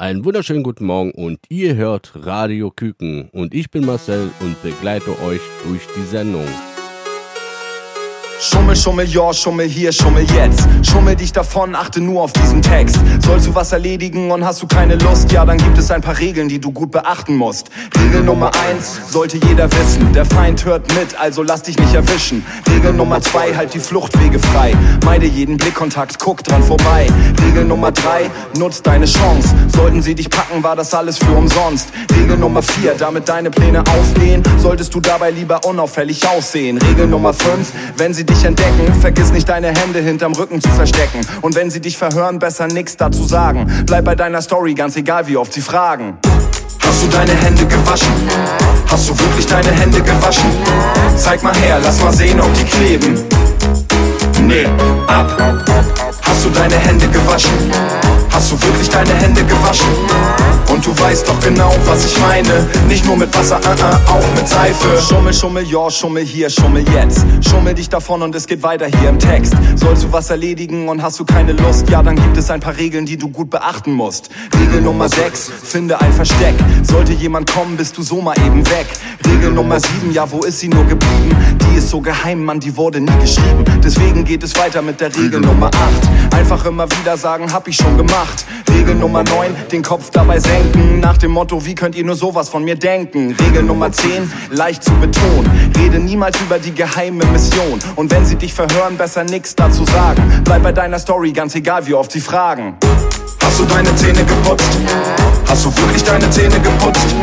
Einen wunderschönen guten Morgen und ihr hört Radio Küken und ich bin Marcel und begleite euch durch die Sendung. Schummel, Schummel, ja, Schummel hier, Schummel jetzt. Schummel dich davon, achte nur auf diesen Text. Sollst du was erledigen und hast du keine Lust, ja, dann gibt es ein paar Regeln, die du gut beachten musst. Regel Nummer eins sollte jeder wissen. Der Feind hört mit, also lass dich nicht erwischen. Regel Nummer zwei halt die Fluchtwege frei. Meide jeden Blickkontakt, guck dran vorbei. Regel Nummer drei nutz deine Chance. Sollten sie dich packen, war das alles für umsonst. Regel Nummer vier damit deine Pläne aufgehen, solltest du dabei lieber unauffällig aussehen. Regel Nummer fünf wenn sie dich entdecken, vergiss nicht deine Hände hinterm Rücken zu verstecken. Und wenn sie dich verhören, besser nix dazu sagen. Bleib bei deiner Story, ganz egal wie oft sie fragen. Hast du deine Hände gewaschen? Hast du wirklich deine Hände gewaschen? Zeig mal her, lass mal sehen, ob die kleben. Nee, ab. Hast du deine Hände gewaschen? Hast du wirklich deine Hände gewaschen? Und du weißt doch genau, was ich meine. Nicht nur mit Wasser, uh -uh, auch mit Seife. Schummel, Schummel, ja, Schummel hier, Schummel jetzt. Schummel dich davon und es geht weiter hier im Text. Sollst du was erledigen und hast du keine Lust, ja, dann gibt es ein paar Regeln, die du gut beachten musst. Regel Nummer 6, finde ein Versteck. Sollte jemand kommen, bist du so mal eben weg. Regel Nummer 7, ja, wo ist sie nur geblieben? Die ist so geheim, Mann, die wurde nie geschrieben. Deswegen geht es weiter mit der Regel Nummer 8. Einfach immer wieder sagen, hab ich schon gemacht. Regel Nummer 9, den Kopf dabei senken. Nach dem Motto, wie könnt ihr nur sowas von mir denken? Regel Nummer 10, leicht zu betonen. Rede niemals über die geheime Mission. Und wenn sie dich verhören, besser nix dazu sagen. Bleib bei deiner Story, ganz egal wie oft sie fragen. Hast du deine Zähne geputzt? Hast du wirklich deine Zähne geputzt?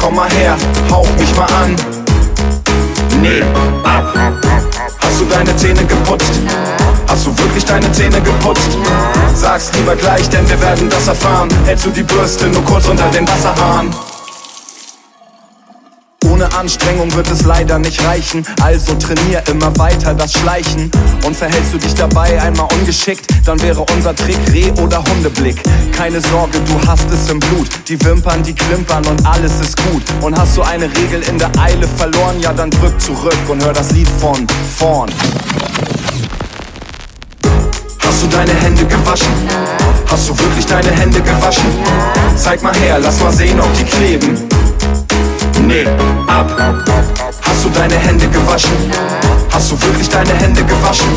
Komm mal her, hauch mich mal an. Nee, ab. Hast du deine Zähne geputzt? Hast du wirklich deine Zähne geputzt? Sag's lieber gleich, denn wir werden das erfahren. Hältst du die Bürste nur kurz unter den Wasserhahn? Ohne Anstrengung wird es leider nicht reichen. Also trainier immer weiter das Schleichen. Und verhältst du dich dabei einmal ungeschickt, dann wäre unser Trick Reh- oder Hundeblick. Keine Sorge, du hast es im Blut. Die Wimpern, die klimpern und alles ist gut. Und hast du eine Regel in der Eile verloren, ja dann drück zurück und hör das Lied von vorn. Hast du deine Hände gewaschen? Hast du wirklich deine Hände gewaschen? Zeig mal her, lass mal sehen, ob die kleben. Nee, ab. Hast du deine Hände gewaschen? Hast du wirklich deine Hände gewaschen?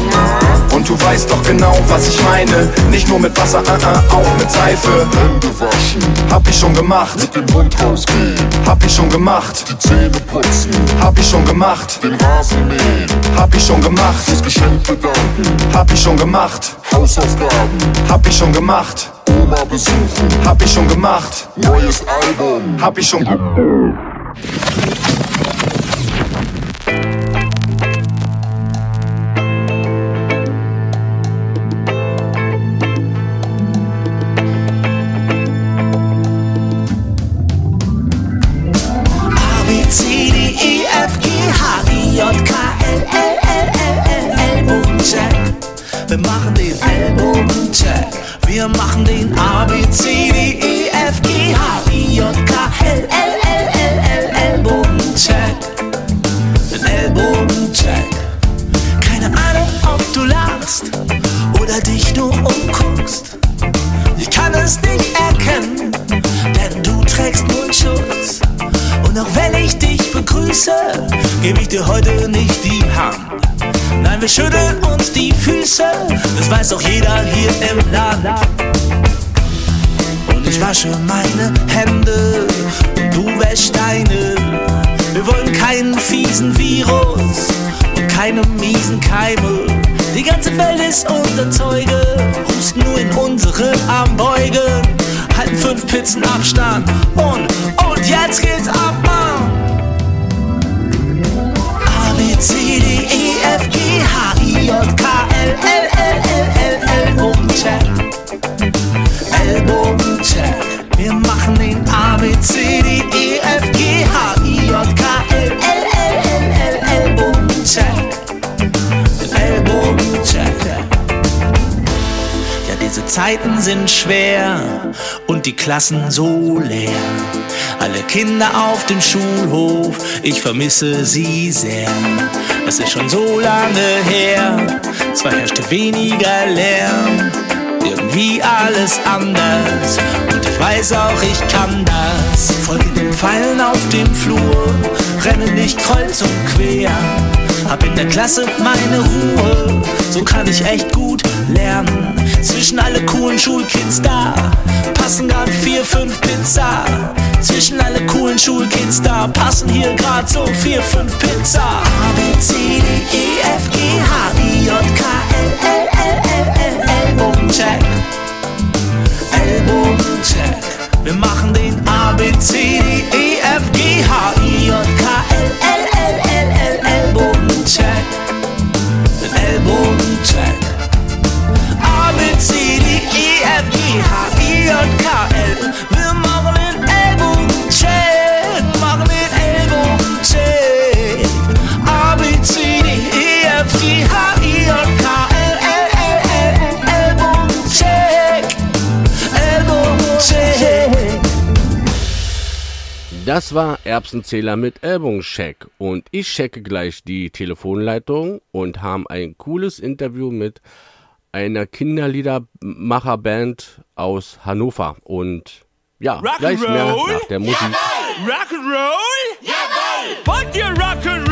Und du weißt doch genau, was ich meine. Nicht nur mit Wasser, uh -uh, auch mit Seife. Hände waschen, Hab ich schon gemacht, mit dem Mund rausgehen, hab ich schon gemacht, die Zähne putzen, hab ich schon gemacht, den Rasen mähen, hab ich schon gemacht, fürs Geschenk bedanken, hab ich schon gemacht, Hausaufgaben, hab ich schon gemacht, Oma besuchen, hab ich schon gemacht, neues Album. hab ich schon. A, Thank you. Füße, das weiß auch jeder hier im Land. Und ich wasche meine Hände und du wäschst deine. Wir wollen keinen fiesen Virus und keine miesen Keime. Die ganze Welt ist unser Zeuge, husten nur in unsere Armbeuge, halten fünf Pizzen Abstand und, und jetzt geht's ab, Mann. A, C, D, E, F, G, H, I, J, K, L, L, L, L, L, Ellbogencheck. Ellbogencheck. Wir machen den A, B, C, D, E, F, G, H, I, J, K, L, L, L, L, L, Ellbogencheck. Ellbogencheck. Ja, diese Zeiten sind schwer und die Klassen so leer. Alle Kinder auf dem Schulhof, ich vermisse sie sehr. Es ist schon so lange her, zwar herrschte weniger Lärm, irgendwie alles anders. Und ich weiß, weiß auch, ich kann das. Folge den Pfeilen auf dem Flur, renne nicht kreuz und quer. Hab in der Klasse meine Ruhe, so kann ich echt gut lernen. Zwischen alle coolen Schulkids da, passen grad vier, fünf Pizza. Zwischen alle coolen Schulkids da, passen hier grad so vier, fünf Pizza. A, B, C, D, E, F, G, H, I, J, K, L, L, L, L, L, Ellbogencheck. Ellbogencheck. Wir machen den A, B, C, D, E, F, G, H, I, J, K, Das war Erbsenzähler mit Ellbogencheck und ich checke gleich die Telefonleitung und haben ein cooles Interview mit einer Kinderliedermacherband aus Hannover und ja, gleich mehr nach der Musik. Rock'n'Roll? Jawohl! Wollt ihr Rock'n'Roll?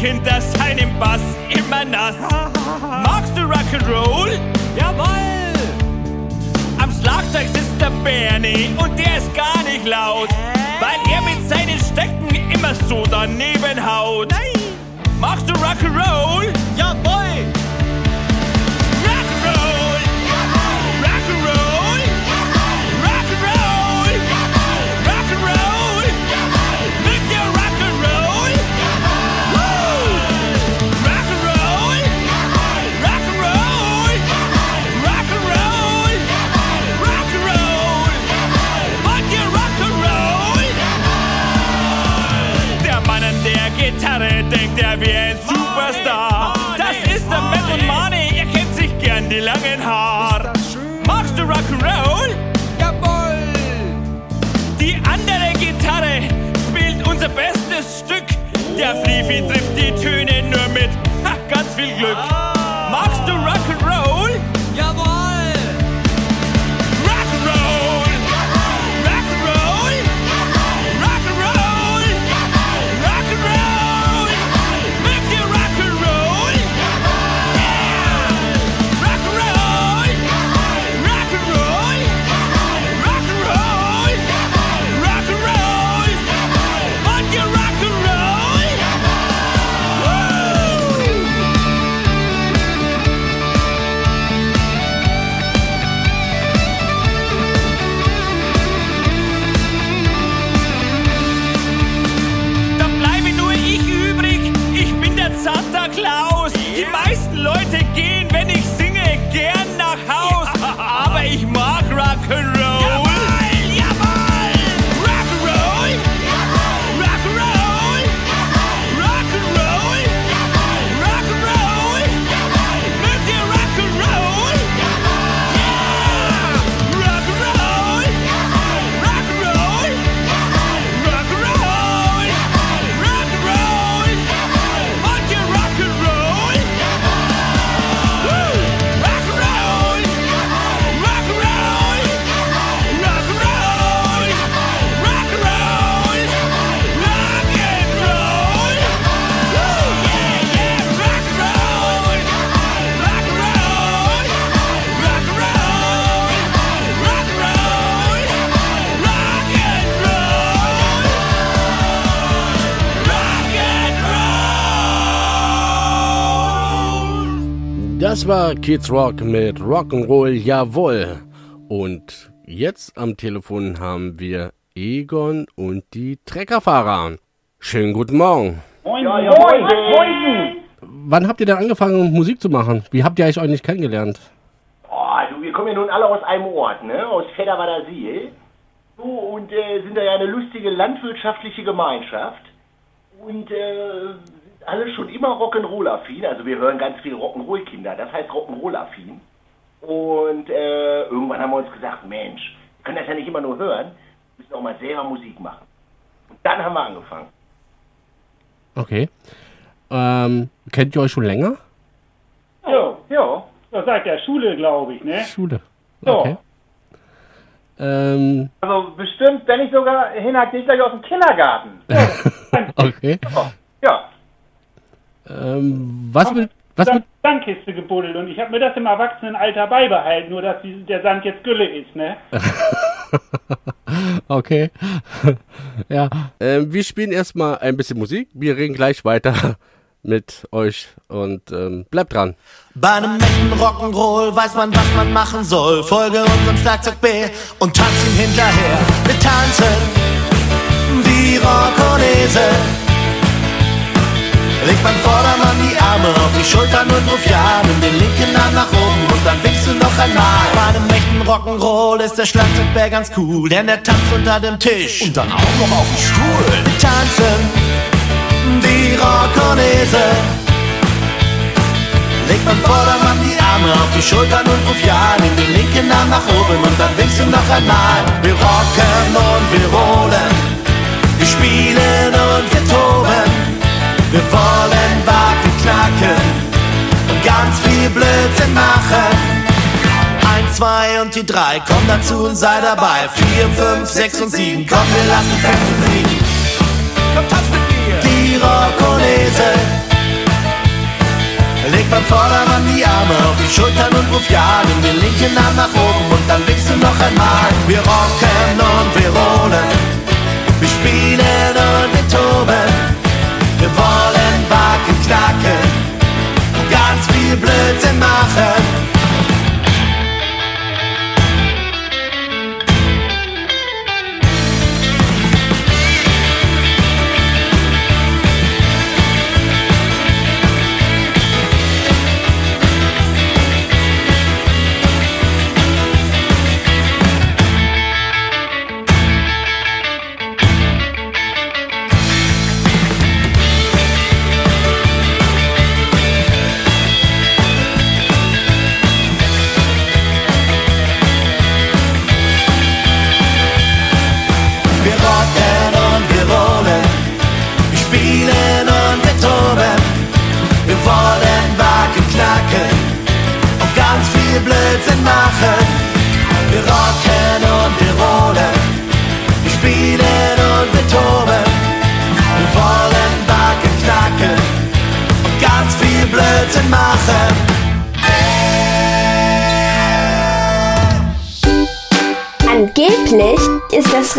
Hinter seinem Bass immer nass. Magst du Rock'n'Roll? Jawoll! Am Schlagzeug sitzt der Bernie und der ist gar nicht laut, weil er mit seinen Stecken immer so daneben haut. Magst du Rock'n'Roll? Jawoll! Der Flifi trifft die Töne nur mit ha, ganz viel Glück. Das war Kids Rock mit Rock'n'Roll, jawohl. Und jetzt am Telefon haben wir Egon und die Treckerfahrer. Schönen guten Morgen. Moin, moin, moin. Wann habt ihr denn angefangen, Musik zu machen? Wie habt ihr euch eigentlich kennengelernt? Oh, du, wir kommen ja nun alle aus einem Ort, ne? Aus Fedderwader-Siel. So, und äh, sind da ja eine lustige landwirtschaftliche Gemeinschaft. Und äh, alle schon immer Rock'n'Roll-affin. Also wir hören ganz viel Rock'n'Roll-Kinder. Das heißt Rock'n'Roll-affin. Und äh, irgendwann haben wir uns gesagt, Mensch, wir können das ja nicht immer nur hören. Wir müssen auch mal selber Musik machen. Und dann haben wir angefangen. Okay. Ähm, kennt ihr euch schon länger? Ja, Ja. ja, seit der Schule, glaube ich, ne? Schule. Ja. Okay. Ähm, Also bestimmt, wenn nicht sogar, Hinak geht gleich aus dem Kindergarten. okay. Ja. Ähm, was mit, was mit, Sandkiste gebuddelt und ich habe mir das im Erwachsenenalter beibehalten, nur dass die, der Sand jetzt Gülle ist, ne? okay. ja. Ähm, wir spielen erstmal ein bisschen Musik. Wir reden gleich weiter mit euch und ähm, bleibt dran. Bei einem echten Rock'n'Roll weiß man, was man machen soll. Folge unserem Schlagzeug B und tanz ihm hinterher. Wir tanzen wie Rockonese. Legt beim Vordermann die Arme auf die Schultern und ruft ja, nimm den linken Arm nach oben und dann winkst du noch einmal. Bei einem echten Rock'n'Roll ist der Schlagzeugbär ganz cool, denn der tanzt unter dem Tisch. Und dann auch noch auf dem Stuhl. Wir tanzen wie Rockonese. Leg beim Vordermann die Arme auf die Schultern und ruf ja, nimm den linken Arm nach oben und dann winkst du noch einmal. Wir rocken und wir rollen, wir spielen und wir toben. Wir wollen Wacken knacken und ganz viel Blödsinn machen. Eins, zwei und die drei, komm dazu und sei dabei. Vier, fünf, sechs und sieben, komm, wir lassen Feste fliegen. Komm, tanz mit mir. Die Rockonese. Leg beim Vordermann die Arme auf die Schultern und ruf ja, nimm den linken Arm nach oben und dann winkst du noch einmal. Wir rocken und wir rollen, wir spielen und wir toben. Und ganz viel Blödsinn machen.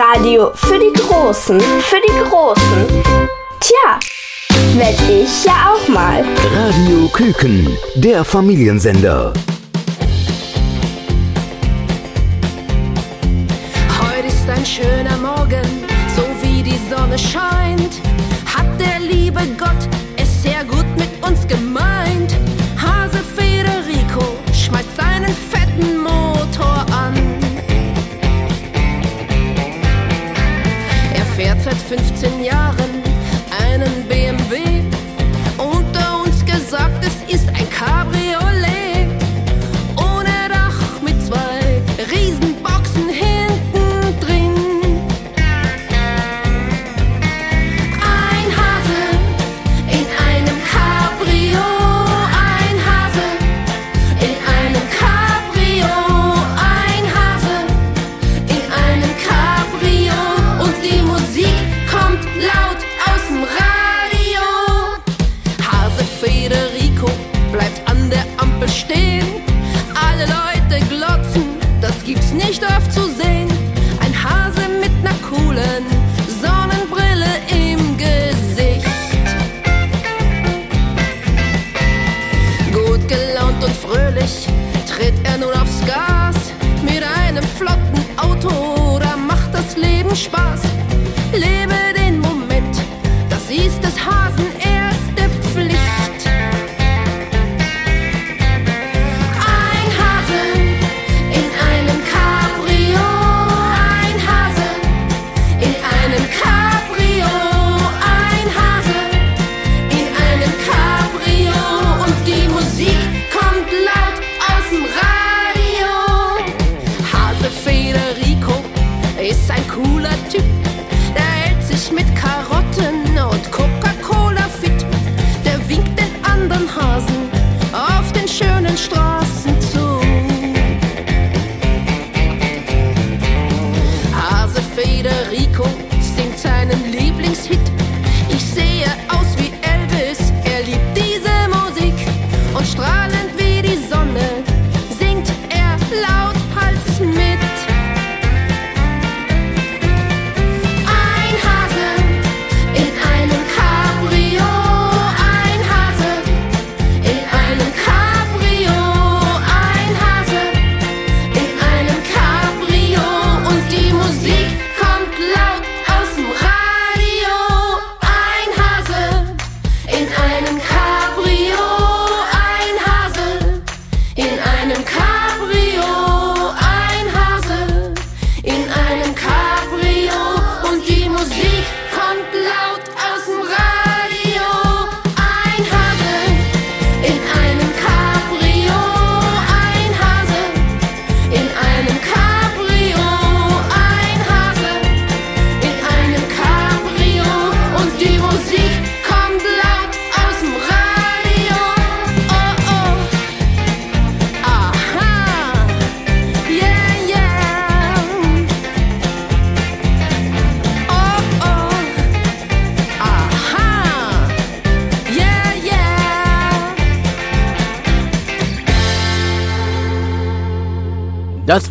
Radio für die Großen, für die Großen. Tja, werd ich ja auch mal. Radio Küken, der Familiensender. Heute ist ein schöner Morgen, so wie die Sonne scheint. 15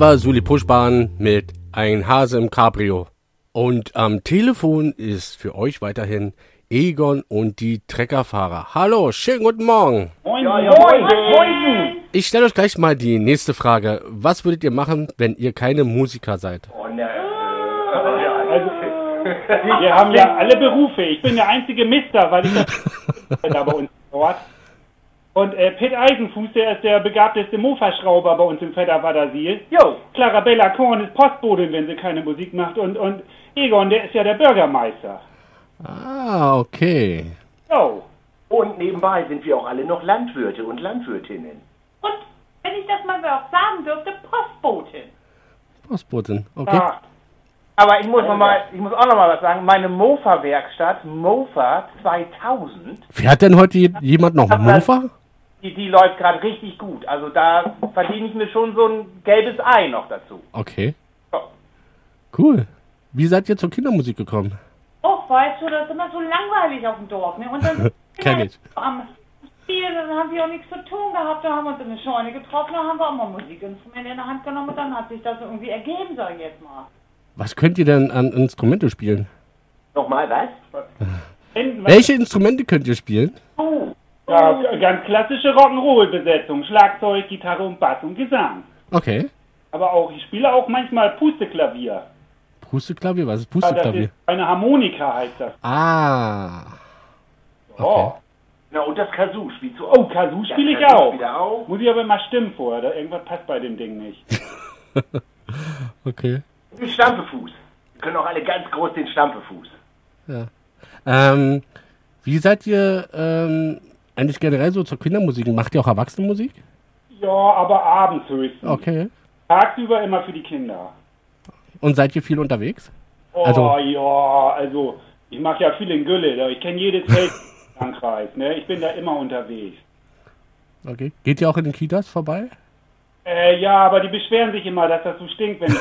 Das war Suli Pushbahn mit Ein Hase im Cabrio. Und am Telefon ist für euch weiterhin Egon und die Treckerfahrer. Hallo, schönen guten Morgen. Moin, Ja, ja, moin, moin. moin. Ich stelle euch gleich mal die nächste Frage. Was würdet ihr machen, wenn ihr keine Musiker seid? Oh, ne, Also, wir haben ja alle Berufe. Ich bin der einzige Mister, weil ich das da bei uns dort. Und äh, Pitt Eisenfuß, der ist der begabteste Mofa-Schrauber bei uns im Fedderwadersil. Jo. Clarabella Korn ist Postbotin, wenn sie keine Musik macht. Und, und Egon, der ist ja der Bürgermeister. Ah, okay. Jo. Und nebenbei sind wir auch alle noch Landwirte und Landwirtinnen. Und, wenn ich das mal auch sagen dürfte, Postbotin. Postbotin, okay. Ah. Aber ich muss, noch mal, ich muss auch noch mal was sagen. Meine Mofa-Werkstatt, Mofa 2000, Fährt denn heute je- jemand noch Mofa? Die, die läuft gerade richtig gut. Also da verdiene ich mir schon so ein gelbes Ei noch dazu. Okay. Ja. Cool. Wie seid ihr zur Kindermusik gekommen? Och, weißt du, das ist immer so langweilig auf dem Dorf. Ne? Und dann Kenn ich. am Spiel, dann haben wir auch nichts zu tun gehabt. Da haben wir uns in eine Scheune getroffen, da haben wir auch mal Musikinstrumente in der Hand genommen und dann hat sich das irgendwie ergeben, sag ich jetzt mal. Was könnt ihr denn an Instrumente spielen? Nochmal was? Welche Instrumente könnt ihr spielen? Ja, ganz klassische Rock'n'Roll-Besetzung. Schlagzeug, Gitarre und Bass und Gesang. Okay. Aber auch, ich spiele auch manchmal Pusteklavier. Pusteklavier? Was ist Ja, das Pusteklavier? ist eine Harmonika heißt das. Ah. Oh, Na, und das Kazoo spielst du auch. oh Kazoo spiele ich auch. auch. Muss ich aber mal stimmen vorher, da irgendwas passt bei dem Ding nicht. Okay. Den Stampefuß. Wir können auch alle ganz groß den Stampefuß. Ja. Ähm, wie seid ihr ähm, eigentlich generell so zur Kindermusik? Macht ihr auch Erwachsenenmusik? Ja, aber abends höchstens. Okay. Tagsüber immer für die Kinder. Und seid ihr viel unterwegs? Oh Also- ja, also ich mache ja viel in Gülle, ich kenne jedes Feld in Frankreich, ne? Ich bin da immer unterwegs. Okay. Geht ihr auch in den Kitas vorbei? Äh, ja, aber die beschweren sich immer, dass das so stinkt, wenn.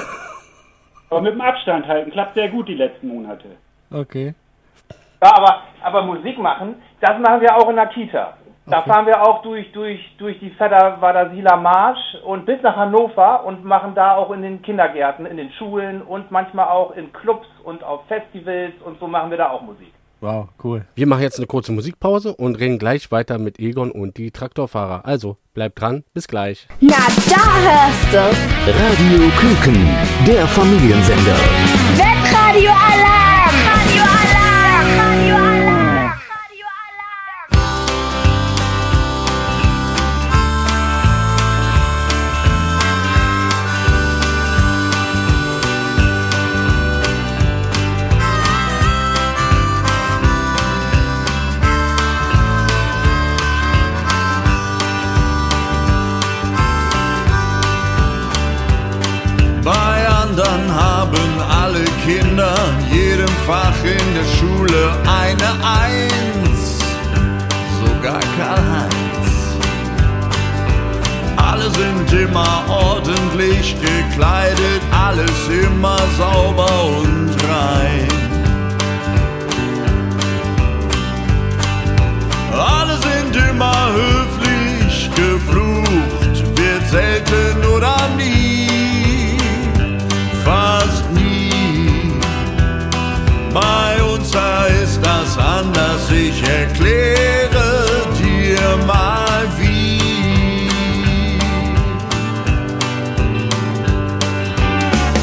aber mit dem Abstand halten klappt sehr gut die letzten Monate. Okay. Ja, aber, aber Musik machen, das machen wir auch in der Kita. Da Okay. fahren wir auch durch, durch, durch die Fedderwadersieler Marsch und bis nach Hannover und machen da auch in den Kindergärten, in den Schulen und manchmal auch in Clubs und auf Festivals und so machen wir da auch Musik. Wow, cool. Wir machen jetzt eine kurze Musikpause und reden gleich weiter mit Egon und die Traktorfahrer. Also, bleibt dran, bis gleich. Na, da hörst du. Radio Küken, der Familiensender. Webradio Alarm. Fach in der Schule eine Eins, sogar Karl-Heinz. Alle sind immer ordentlich gekleidet, alles immer sauber und rein. Alle sind immer höflich, geflucht wird selten oder nie, Bei uns da ist das anders, ich erkläre dir mal wie.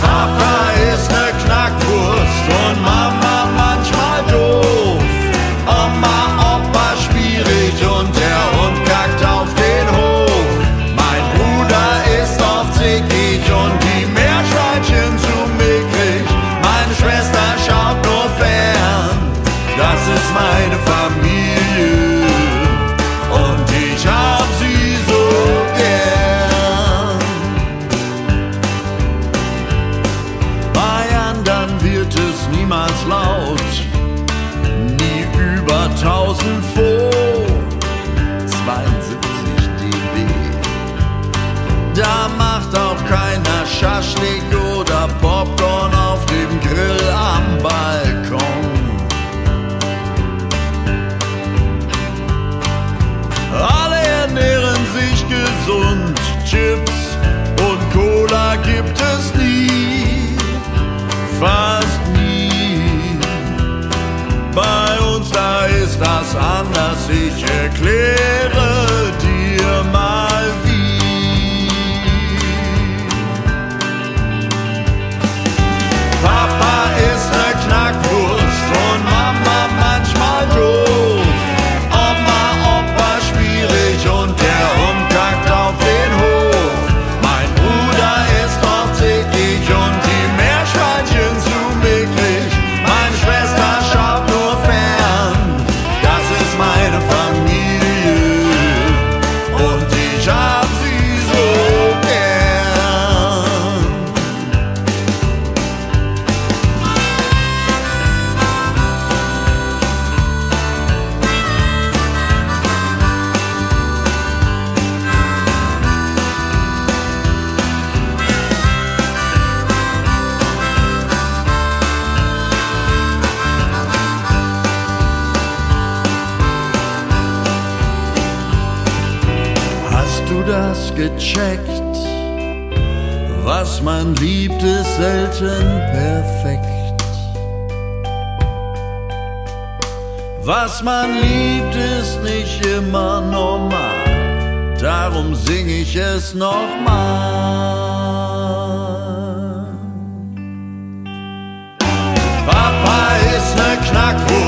Papa ist ne Knackwurst und Mama Was man liebt, ist nicht immer normal. Darum sing ich es nochmal. Papa ist ne Knackwurst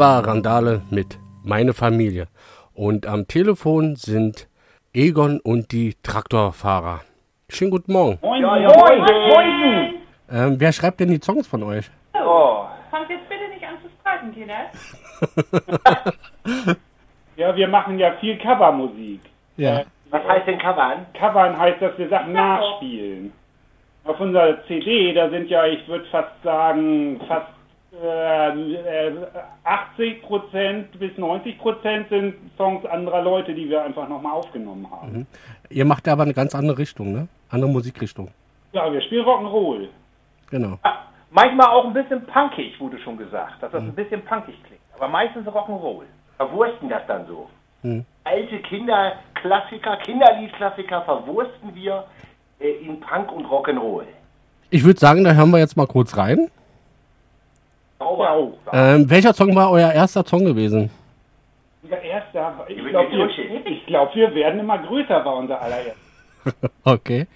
war Randale mit Meine Familie. Und am Telefon sind Egon und die Traktorfahrer. Schönen guten Morgen. Moin, Ja, ja, moin, moin, moin. Ähm, wer schreibt denn die Songs von euch? Oh. Fangt jetzt bitte nicht an zu streiten, Kinder. Ja, wir machen ja viel Covermusik. Ja. Was heißt denn covern? Covern heißt, dass wir Sachen nachspielen. Auf unserer CD, da sind ja, ich würde fast sagen, fast äh, äh, 80% bis 90% sind Songs anderer Leute, die wir einfach nochmal aufgenommen haben. Mhm. Ihr macht aber eine ganz andere Richtung, ne? Andere Musikrichtung. Ja, wir spielen Rock'n'Roll. Genau. Manchmal auch ein bisschen punkig, wurde schon gesagt, dass das Mhm. ein bisschen punkig klingt. Aber meistens Rock'n'Roll. Verwursten das dann so? Hm. Alte Kinder Klassiker, Kinderliedklassiker verwursten wir äh, in Punk und Rock'n'Roll. Ich würde sagen, da hören wir jetzt mal kurz rein. Sauber. Ähm, welcher Song war euer erster Song gewesen? Unser erster, ich glaube, wir, glaub, wir werden immer größer, war unser allererster. Okay.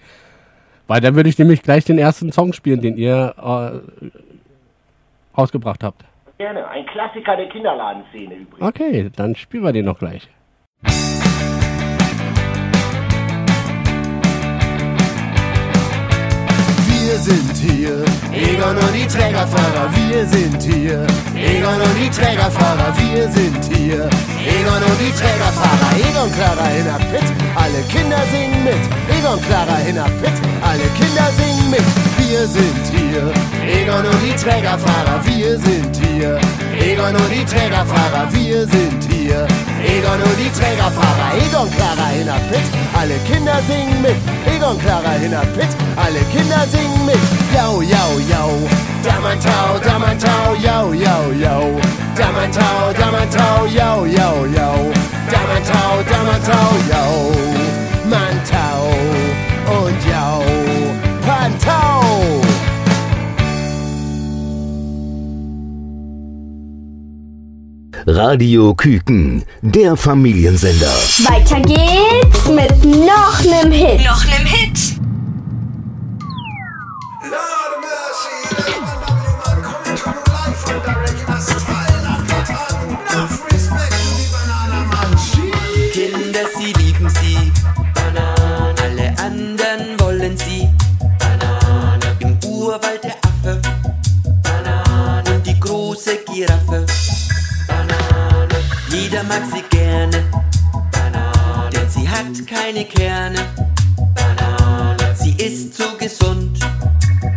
Weil dann würde ich nämlich gleich den ersten Song spielen, den ihr äh, rausgebracht habt. Gerne, ein Klassiker der Kinderladenszene übrigens. Okay, dann spielen wir den noch gleich. Wir sind hier, Egon und die Trägerfahrer, wir sind hier. Egon und die Trägerfahrer, wir sind hier. Egon und die Trägerfahrer, Egon Clara in der Pit, alle Kinder singen mit. Egon Clara in der Pit, alle Kinder singen mit. Wir sind hier, Egon und die Trägerfahrer, wir sind hier. Egon und die Trägerfahrer, wir sind hier. Egon und die Trägerfahrer, Egon Clara Pit, alle Kinder singen mit. Egon Clara Pit, alle Kinder singen mit. Jau, jau, jau, Damantau, Damantau, jau, jau, jau. Damantau, Damantau, jau, jau, jau. Damantau, Damantau, jau. Mantau und jau, Radio Küken, der Familiensender. Weiter geht's mit noch nem Hit. Noch nem Hit. Kinder, sie lieben sie. Banane. Alle anderen wollen sie. Banane. Im Urwald der Affe. Banane. Und die große Giraffe. Jeder mag sie gerne. Banane. Denn sie hat keine Kerne. Banane. Sie ist so gesund.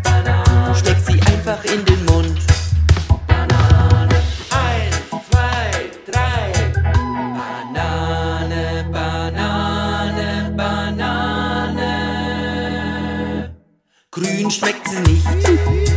Banane. Steck sie einfach in den Mund. Banane. Eins, zwei, drei. Banane, Banane, Banane. Grün schmeckt sie nicht.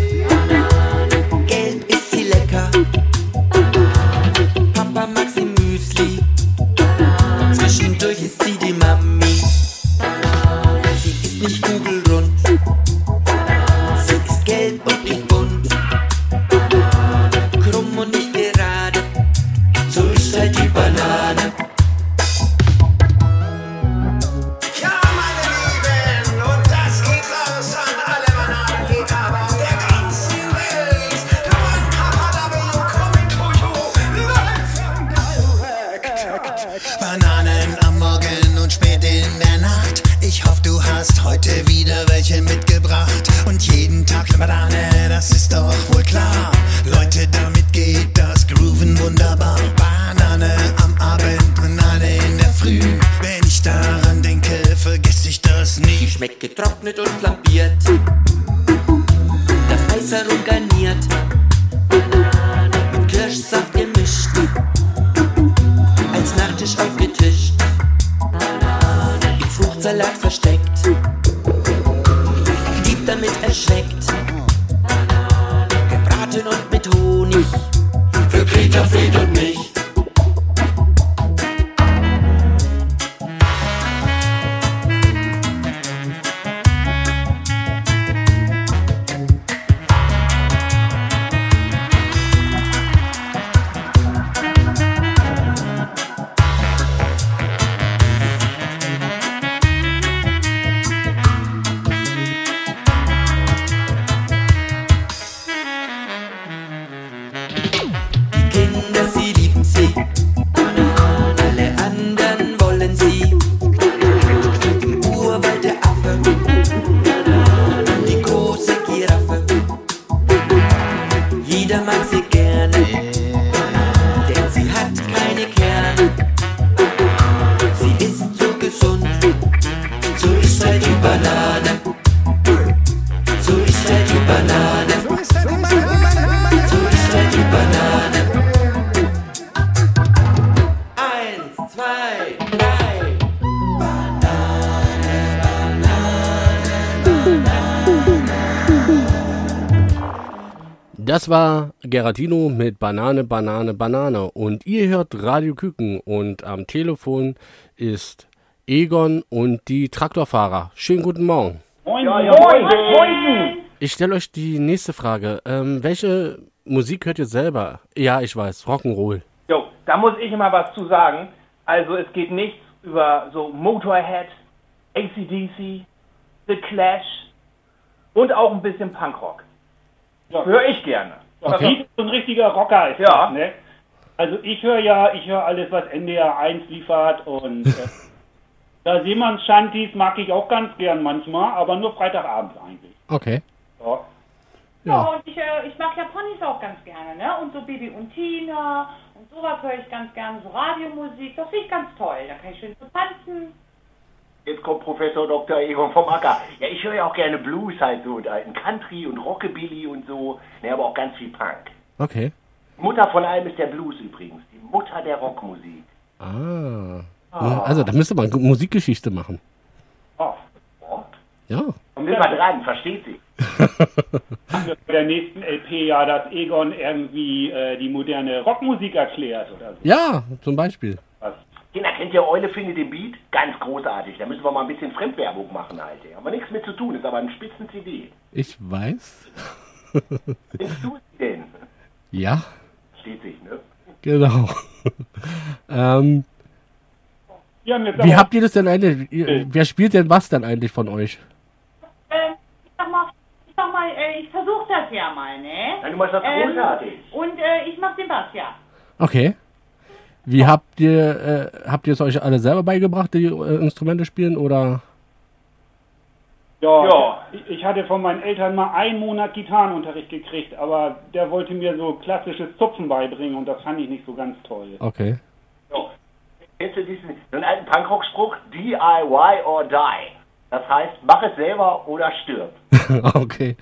War Geratino mit Banane, Banane, Banane. Und ihr hört Radio Küken und am Telefon ist Egon und die Traktorfahrer. Schönen guten Morgen. Moin, Ja, ja, moin, moin. moin. Ich stelle euch die nächste Frage. Ähm, welche Musik hört ihr selber? Ja, ich weiß, Rock'n'Roll. Jo, da muss ich immer was zu sagen. Also es geht nichts über so Motorhead, ACDC, The Clash und auch ein bisschen Punkrock. Ja. Höre ich gerne. Ja, ist so ein richtiger Rocker ist Ja. das, ne? Also ich höre ja, ich höre alles, was NDR 1 liefert und äh, da Seemanns Shanties mag ich auch ganz gern manchmal, aber nur Freitagabends eigentlich. Okay. Ja. Ja, und ich, äh, ich mag Japanis auch ganz gerne, ne? Und so Bibi und Tina und sowas höre ich ganz gerne, so Radiomusik, das finde ich ganz toll. Da kann ich schön so tanzen. Jetzt kommt Professor Dr. Egon vom Acker. Ja, ich höre ja auch gerne Blues halt so und alten Country und Rockabilly und so. Ne, aber auch ganz viel Punk. Okay. Mutter von allem ist der Blues übrigens. Die Mutter der Rockmusik. Ah. Ja, also, da müsste man Musikgeschichte machen. Oh. Ja. Und will mal dran, versteht sie. Bei der nächsten LP ja, dass Egon irgendwie äh, die moderne Rockmusik erklärt oder so. Ja, zum Beispiel. Kinder, kennt ihr Eule findet den Beat? Ganz großartig. Da müssen wir mal ein bisschen Fremdwerbung machen, Alter. Haben wir nichts mit zu tun, ist aber ein spitzen CD. Ich weiß. Findest du sie denn? Ja, Steht sich, ne? genau. ähm, Wir haben jetzt wie habt ihr das denn eigentlich? Ihr, wer spielt denn was dann eigentlich von euch? Ähm, ich sag mal, ich sag mal, äh, ich versuche das ja mal, ne? Ja, du machst das großartig. Und äh, ich mach den Bass, ja. Okay. Wie habt ihr, äh, habt ihr es euch alle selber beigebracht, die äh, Instrumente spielen oder? Ja, Ja. Ich, ich hatte von meinen Eltern mal einen Monat Gitarrenunterricht gekriegt, aber der wollte mir so klassisches Zupfen beibringen und das fand ich nicht so ganz toll. Okay. Kennst du diesen, so einen alten Punkrock-Spruch? DIY or die. Das heißt, mach es selber oder stirb. okay.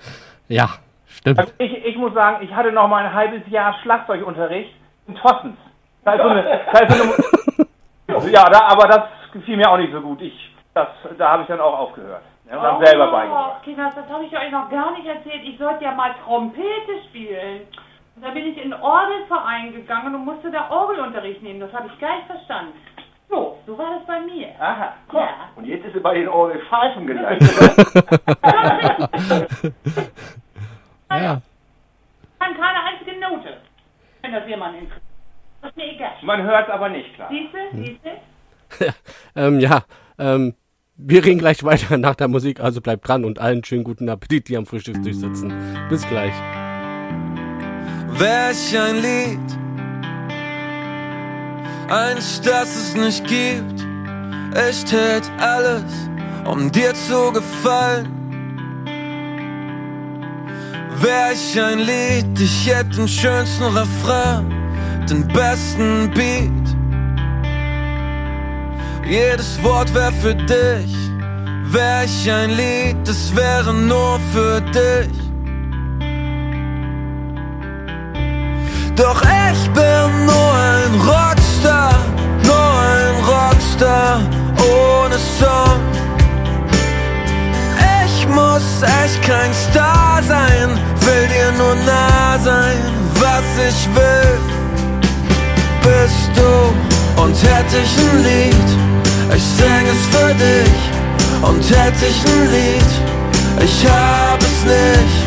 Ja, stimmt. Also ich, ich muss sagen, ich hatte noch mal ein halbes Jahr Schlagzeugunterricht in Tossens. Da ist so eine, da ist so eine, ja, da, aber das gefiel mir auch nicht so gut. Ich, das, da habe ich dann auch aufgehört. Ja, und dann selber beigebracht. Oh, Kinders, das habe ich euch noch gar nicht erzählt. Ich sollte ja mal Trompete spielen. Und da bin ich in den Orgelverein gegangen und musste da Orgelunterricht nehmen. Das habe ich gar nicht verstanden. So, so war das bei mir. Aha. Ja. Und jetzt ist sie bei den Orgelpfeifen gelandet. ja. kann keine einzige Note. Wenn das jemand hinkriegt. Das ist mir es aber nicht, klar. Siehst du? Siehst du? ähm, ja, ähm, wir reden gleich weiter nach der Musik, also bleibt dran und allen schönen guten Appetit, die am Frühstückstisch sitzen. Bis gleich. Welch ein Lied, eins, das es nicht gibt. Ich tät alles, um dir zu gefallen. Welch ein Lied, ich hätte den schönsten Refrain, den besten Beat. Jedes Wort wär für dich. Welch ein Lied, das wäre nur für dich. Doch ich bin nur ein Rockstar, nur ein Rockstar ohne Song. Ich muss echt kein Star sein, will dir nur nah sein, was ich will. Bist du und hätte ich ein Lied, ich sing es für dich. Und hätte ich ein Lied, ich hab es nicht.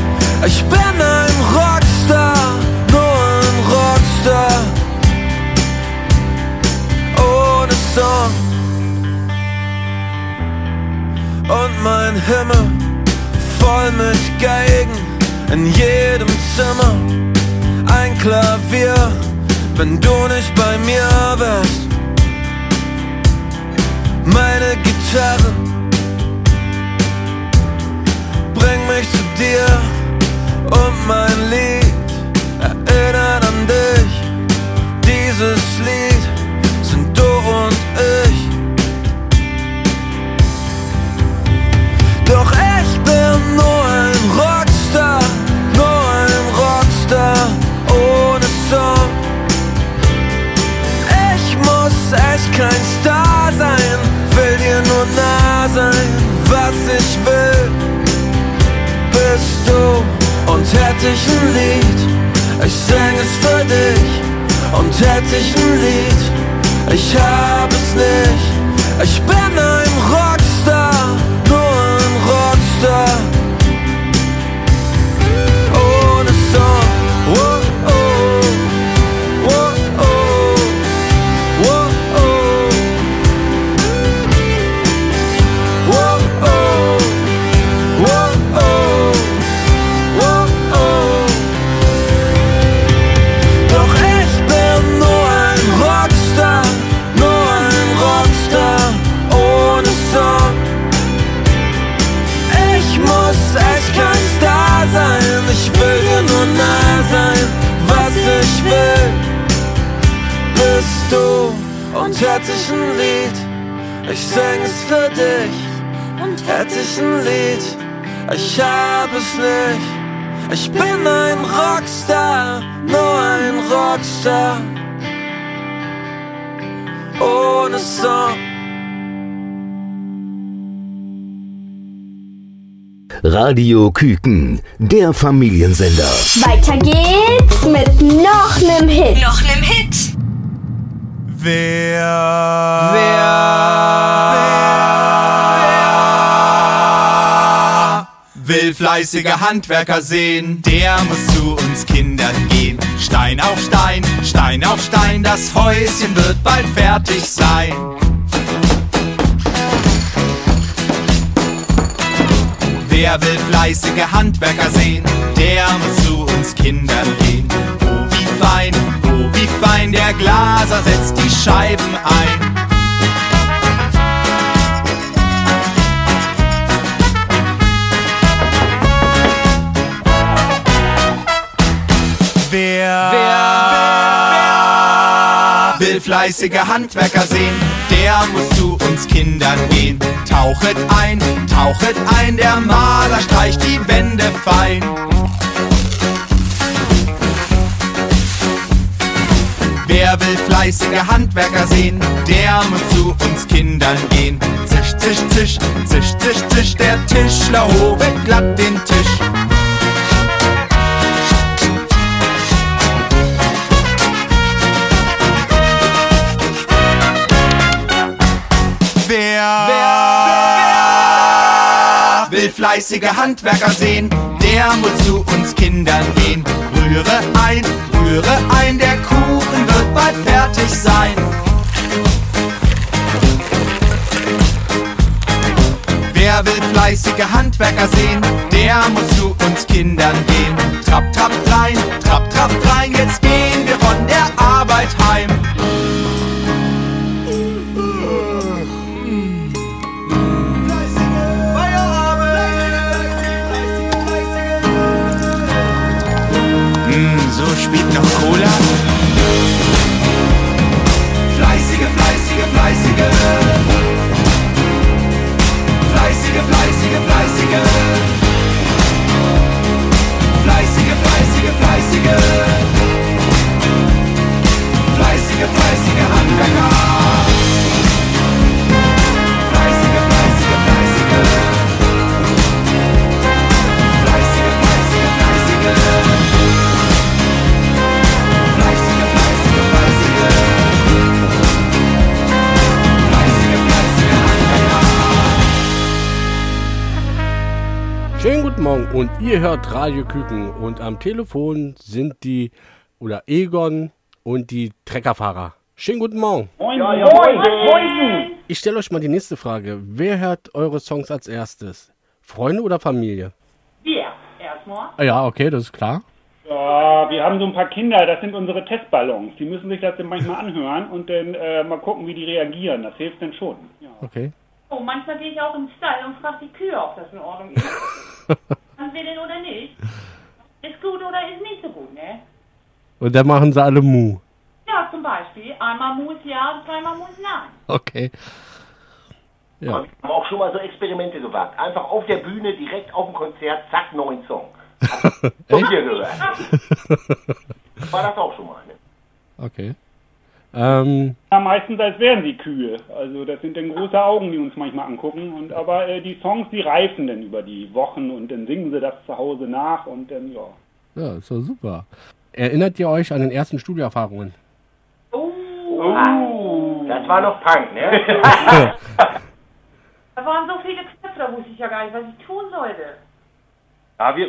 Ich bin ein Rockstar, nur ein Rockstar ohne Song. Und mein Himmel voll mit Geigen in jedem Zimmer. Ein Klavier, wenn du nicht bei mir wärst. Meine Gitarre bring mich zu dir und mein Lied erinnert an dich. Dieses Lied sind du und ich. Doch ich echt kein Star sein, will dir nur nah sein, was ich will. Bist du und hätte ich ein Lied, ich sing es für dich. Und hätte ich ein Lied, ich hab es nicht. Ich bin ein ich Radio Küken, der Familiensender. Weiter geht's mit noch nem Hit. Noch nem Hit. Wer, wer, will fleißige Handwerker sehen, der muss zu uns Kindern gehen. Stein auf Stein, Stein auf Stein, das Häuschen wird bald fertig sein. Wer will fleißige Handwerker sehen, der muss zu uns Kindern gehen. Oh, wie fein, oh, wie fein, der Glaser setzt die Scheiben ein. Wer, wer, will fleißige Handwerker sehen, der muss zu uns Kindern gehen. Tauchet ein, tauchet ein, der Maler streicht die Wände fein. Wer will fleißige Handwerker sehen, der muss zu uns Kindern gehen. Zisch, zisch, zisch, zisch, zisch, zisch, der Tischler hobelt glatt den Tisch. Will fleißige Handwerker sehen, der muss zu uns Kindern gehen. Rühre ein, rühre ein, der Kuchen wird bald fertig sein. Wer will fleißige Handwerker sehen, der muss zu uns Kindern gehen. Trapp, trapp rein, trapp, trapp rein, jetzt gehen wir von der Arbeit heim. Morgen und ihr hört Radio Küken und am Telefon sind die oder Egon und die Treckerfahrer. Schönen guten Morgen. Moin, Ja, ja, moin, moin. moin. Ich stelle euch mal die nächste Frage. Wer hört eure Songs als erstes? Freunde oder Familie? Wir erstmal. Ah Ja, okay, das ist klar. Ja, wir haben so ein paar Kinder, das sind unsere Testballons. Die müssen sich das dann manchmal anhören und dann äh, mal gucken, wie die reagieren. Das hilft dann schon. Ja. Okay. Oh, manchmal gehe ich auch im Stall und frage die Kühe, ob das in Ordnung ist. Haben wir denn oder nicht? Ist gut oder ist nicht so gut, ne? Und dann machen sie alle Mu. Ja, zum Beispiel. Einmal muss ja und zweimal muss nein. Okay. Ja. Wir haben auch schon mal so Experimente gewagt. Einfach auf der Bühne, direkt auf dem Konzert, zack, neuen Song. Von dir gehört. War das auch schon mal, ne? Okay. Ähm, Ja, meistens als wären sie Kühe. Also das sind dann große Augen, die uns manchmal angucken. Und aber äh, die Songs, die reifen dann über die Wochen und dann singen sie das zu Hause nach und dann ja. ja, ist doch super. Erinnert ihr euch an den ersten Studioerfahrungen? Oh, das war noch Punk, ne? Da waren so viele Knöpfe, da wusste ich ja gar nicht, was ich tun sollte. Ja, wir,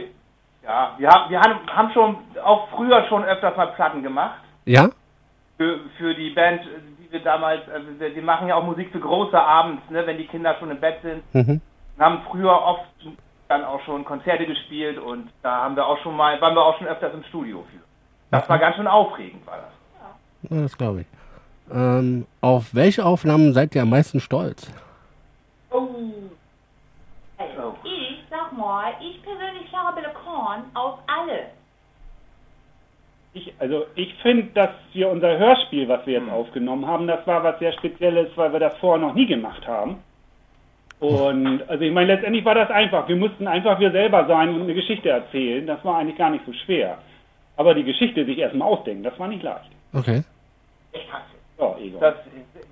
ja, wir, haben, wir haben haben schon auch früher schon öfters mal Platten gemacht. Ja? Für, für die Band, die wir damals, also wir, wir machen ja auch Musik für große Abends, ne, wenn die Kinder schon im Bett sind. Mhm. Wir haben früher oft dann auch schon Konzerte gespielt und da haben wir auch schon mal, waren wir auch schon öfters im Studio für. Das war ganz schön aufregend, war das. Ja, das glaube ich. Ähm, auf welche Aufnahmen seid ihr am meisten stolz? Oh. Also, ich sag mal, ich persönlich schlage Bill Korn auf alle. Ich, also ich finde, dass wir unser Hörspiel, was wir jetzt aufgenommen haben, das war was sehr Spezielles, weil wir das vorher noch nie gemacht haben. Und also ich meine, letztendlich war das einfach. Wir mussten einfach wir selber sein und eine Geschichte erzählen. Das war eigentlich gar nicht so schwer. Aber die Geschichte sich erstmal ausdenken, das war nicht leicht. Okay. Ja, Egon. Das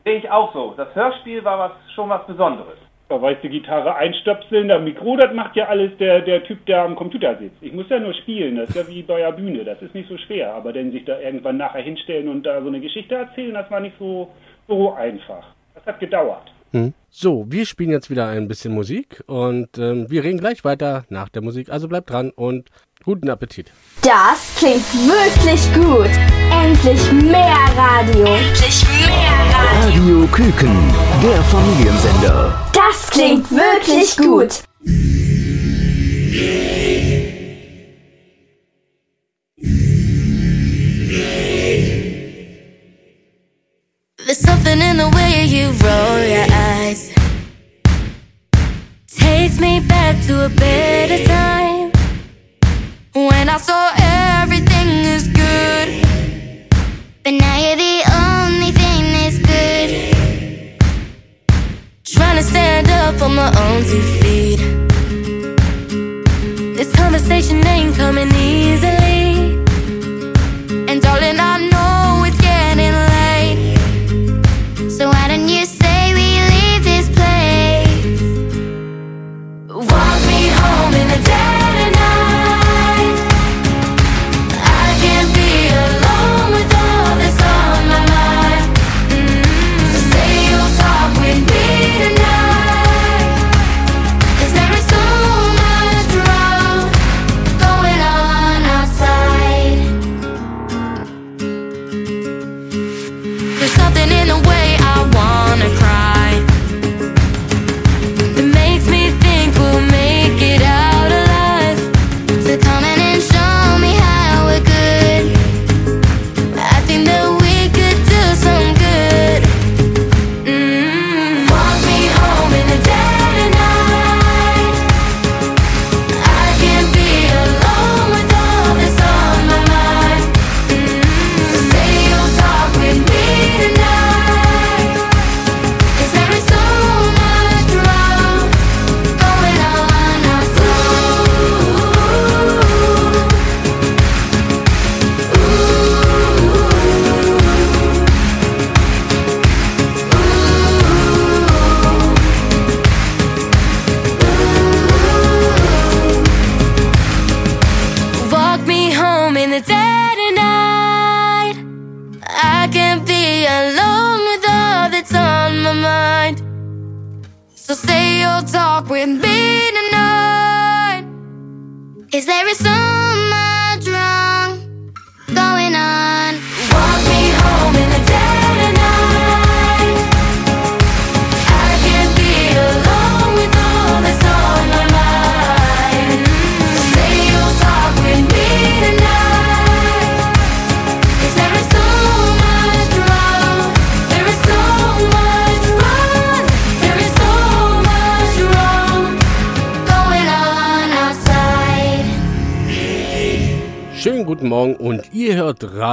sehe ich auch so. Das Hörspiel war was, schon was Besonderes. Da weißt du, Gitarre einstöpseln, der Mikro, das macht ja alles der, der Typ, der am Computer sitzt. Ich muss ja nur spielen, das ist ja wie bei der Bühne, das ist nicht so schwer. Aber dann sich da irgendwann nachher hinstellen und da so eine Geschichte erzählen, das war nicht so, so einfach. Das hat gedauert. Hm. So, wir spielen jetzt wieder ein bisschen Musik und ähm, wir reden gleich weiter nach der Musik. Also bleibt dran und guten Appetit. Das klingt wirklich gut. Endlich mehr Radio. Endlich mehr Radio. Radio Küken, der Familiensender. Klingt wirklich gut. There's something in the way you roll your eyes. Takes me back to a better time. When I saw everything is good. But now you're the on my own two feet. This conversation ain't coming easily.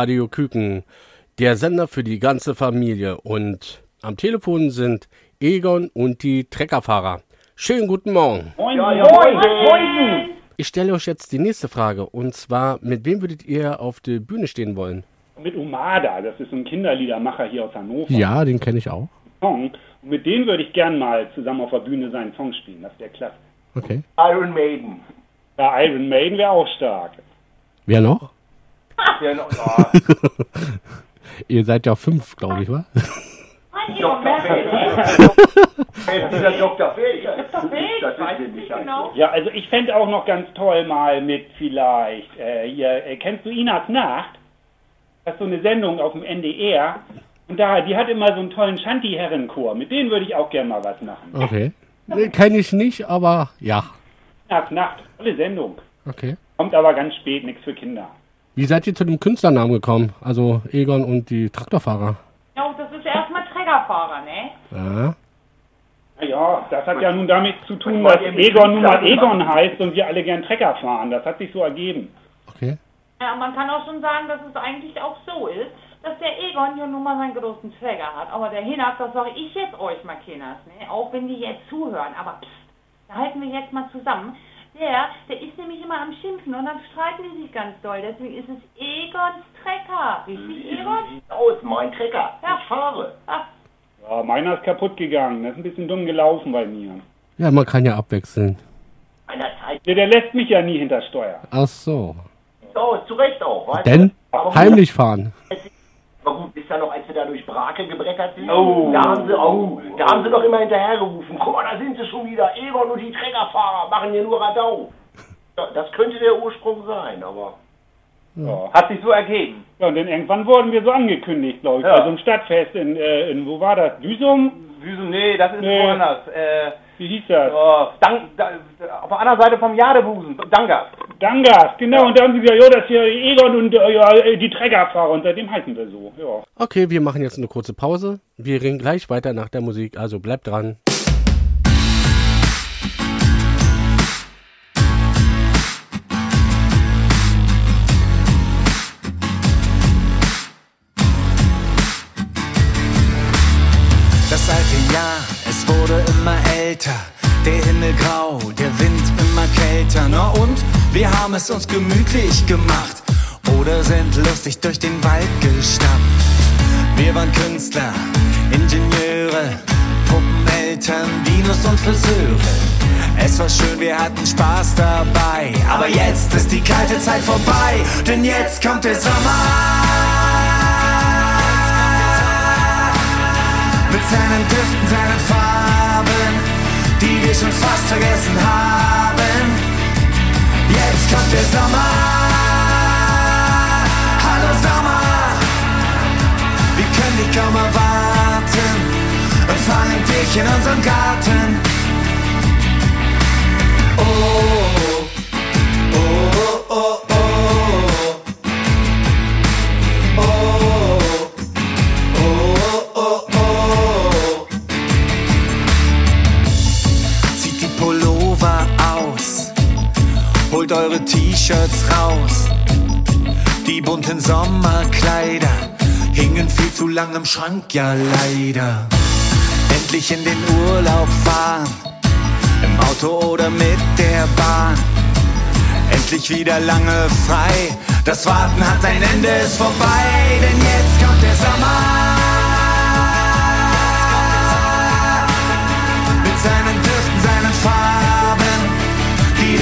Radio Küken, der Sender für die ganze Familie. Und am Telefon sind Egon und die Treckerfahrer. Schönen guten Morgen. Moin, Ja, ja, moin, moin. Ich stelle euch jetzt die nächste Frage und zwar, mit wem würdet ihr auf der Bühne stehen wollen? Mit Umada, das ist ein Kinderliedermacher hier aus Hannover. Ja, den kenne ich auch. Song. Und mit denen würde ich gern mal zusammen auf der Bühne seinen Song spielen. Das wäre klasse. Okay. Iron Maiden. Ja, Iron Maiden wäre auch stark. Wer noch? Ja, no, ja. ihr seid ja fünf, glaube ich, wa? Dr. Feld. Dieser Dr. Feld. Dr. Feld, Das ist weiß der ich nicht nicht genau. Ja, also ich fände auch noch ganz toll mal mit vielleicht, äh, hier, äh, kennst du Inas Nacht? Das ist so eine Sendung auf dem NDR. Und da, die hat immer so einen tollen Shanty-Herrenchor. Mit denen würde ich auch gern mal was machen. Okay. Nee, kenne ich nicht, aber ja. Inas Nacht, tolle Sendung. Okay. Kommt aber ganz spät, nichts für Kinder. Wie seid ihr zu dem Künstlernamen gekommen? Also Egon und die Traktorfahrer. Ja, das ist erstmal Trägerfahrer, ne? Ja. Ja, das hat ja nun damit zu tun, Was dass Egon nun mal Egon heißt und wir alle gern Trecker fahren. Das hat sich so ergeben. Okay. Ja, man kann auch schon sagen, dass es eigentlich auch so ist, dass der Egon hier nun mal seinen großen Träger hat. Aber der Hinak, das sage ich jetzt euch mal, Kinders, ne? auch wenn die jetzt zuhören. Aber pst, da halten wir jetzt mal zusammen. Der, der ist nämlich immer am Schimpfen und dann streiten die sich ganz doll. Deswegen ist es Egons Trecker. Richtig, Egon? Aus, mein Trecker. Ja. Ich fahre. Ach, Ja, meiner ist kaputt gegangen. Das ist ein bisschen dumm gelaufen bei mir. Ja, man kann ja abwechseln. Einer Zeit. Der, der lässt mich ja nie hinter Steuer. Ach so. Aus, zu Recht auch, weißt Denn du? Aber gut, heimlich fahren. Aber gut, ist ja noch, als wir da durch Brake gebrettert sind, Oh. da haben sie, oh, da haben sie doch immer hinterhergerufen. Guck mal, da sind sie schon wieder. Egon und die Trägerfahrer machen hier nur Radau. Das könnte der Ursprung sein, aber Ja. Hat sich so ergeben. Ja, und dann irgendwann wurden wir so angekündigt, glaube ich, Ja. bei so einem Stadtfest in, äh, in wo war das? Büsum? Wieso? Nee, das ist Nee. woanders. Äh, Wie hieß das? oh, Dang, da, auf der anderen Seite vom Jadebusen. Dangas. Dangas, genau. Und da haben sie gesagt, ja, das ist hier Egon und äh, ja, äh, die Trägerfahrer. Und seitdem heißen wir so. Ja. Okay, wir machen jetzt eine kurze Pause. Wir reden gleich weiter nach der Musik, also bleibt dran. Das alte Jahr, es wurde immer älter. Der Himmel grau, der Wind kälter. Na und? Wir haben es uns gemütlich gemacht. Oder sind lustig durch den Wald gestapft. Wir waren Künstler, Ingenieure, Puppeneltern, Dinos und Friseure. Es war schön, wir hatten Spaß dabei. Aber jetzt ist die kalte Zeit vorbei, denn jetzt kommt der Sommer. Mit seinen Düften, seinen Farben, die wir schon fast vergessen haben. Jetzt kommt der Sommer. Hallo Sommer. Wir können dich kaum erwarten und fangen dich in unserem Garten. Oh, eure T-Shirts raus. Die bunten Sommerkleider hingen viel zu lang im Schrank, ja leider. Endlich in den Urlaub fahren, im Auto oder mit der Bahn. Endlich wieder lange frei, das Warten hat ein Ende, ist vorbei, denn jetzt kommt der Sommer.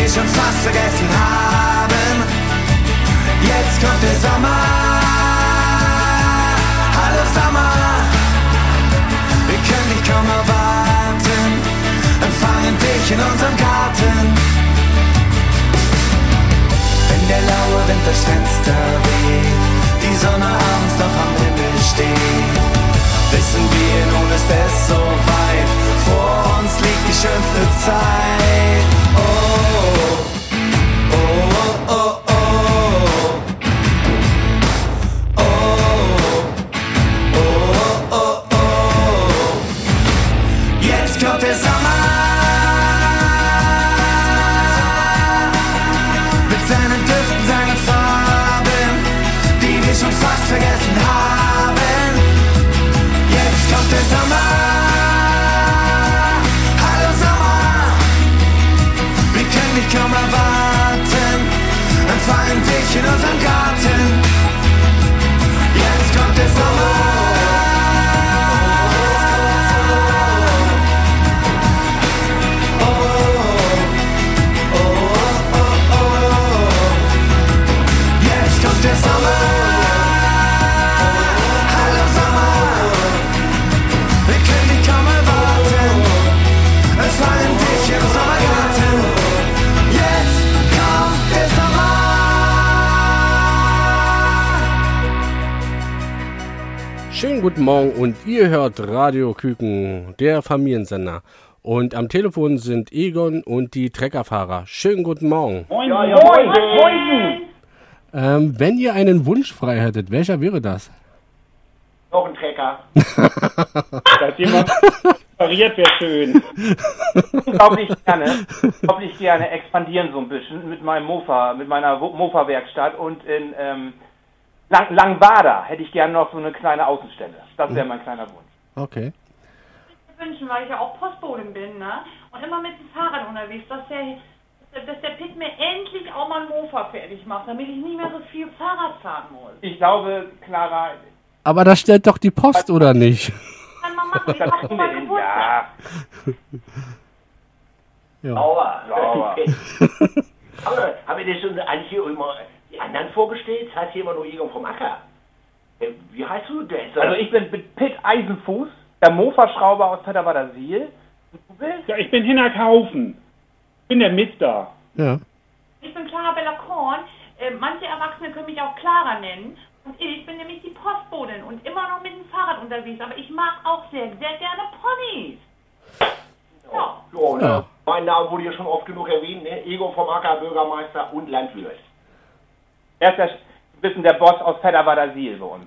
Wir schon fast vergessen haben. Jetzt kommt der Sommer. Hallo Sommer. Wir können dich kaum erwarten. Empfangen dich in unserem Garten. Wenn der laue Wind durchs Fenster weht, die Sonne abends noch am Himmel steht, wissen wir, nun ist es soweit. Vor uns liegt die schönste Zeit. Oh, empfangen dich in unserem guten Morgen und ihr hört Radio Küken, der Familiensender. Und am Telefon sind Egon und die Treckerfahrer. Schönen guten Morgen. Moin, Ja, ja, moin, moin. moin. Ähm, wenn ihr einen Wunsch frei hättet, welcher wäre das? noch ein Trecker. Da ist jemand, Pariert wäre schön. unglaublich gerne, unglaublich gerne expandieren so ein bisschen mit meinem Mofa, mit meiner Mofa-Werkstatt und in ähm, Lang Langwada hätte ich gerne noch so eine kleine Außenstelle. Das wäre mein kleiner Wunsch. Okay. wünschen, weil ich ja auch Postbotin bin, ne? Und immer mit dem Fahrrad unterwegs, dass der, dass der Pit mir endlich auch mal ein Mofa fertig macht, damit ich nicht mehr so viel Fahrrad fahren muss. Ich glaube, Clara, Aber da stellt doch die Post, oder nicht? Kann man machen, ich das mach mal Geburtstag. ja. Ja. Sauer. Sauer. Aber haben wir dir schon eigentlich hier immer die anderen vorgestellt? Das heißt hier immer nur Egon vom Acker. Äh, Wie heißt du? Ist Also ich bin mit Pitt Eisenfuß, der Mofa-Schrauber aus Petterwader-Siel. Und du bist? Ja, ich bin Hinak Haufen. Ich bin der Mister. Ja. Ich bin Clara Bella Korn. Äh, manche Erwachsene können mich auch Clara nennen. Und ich bin nämlich die Postbotin und immer noch mit dem Fahrrad unterwegs. Aber ich mag auch sehr, sehr gerne Ponys. Ja. Ja, ne? Ja. Mein Name wurde ja schon oft genug erwähnt, ne? Egon vom Acker, Bürgermeister und Landwirt. Er ist der, ein bisschen der Boss aus Petterwader-Siel bei uns.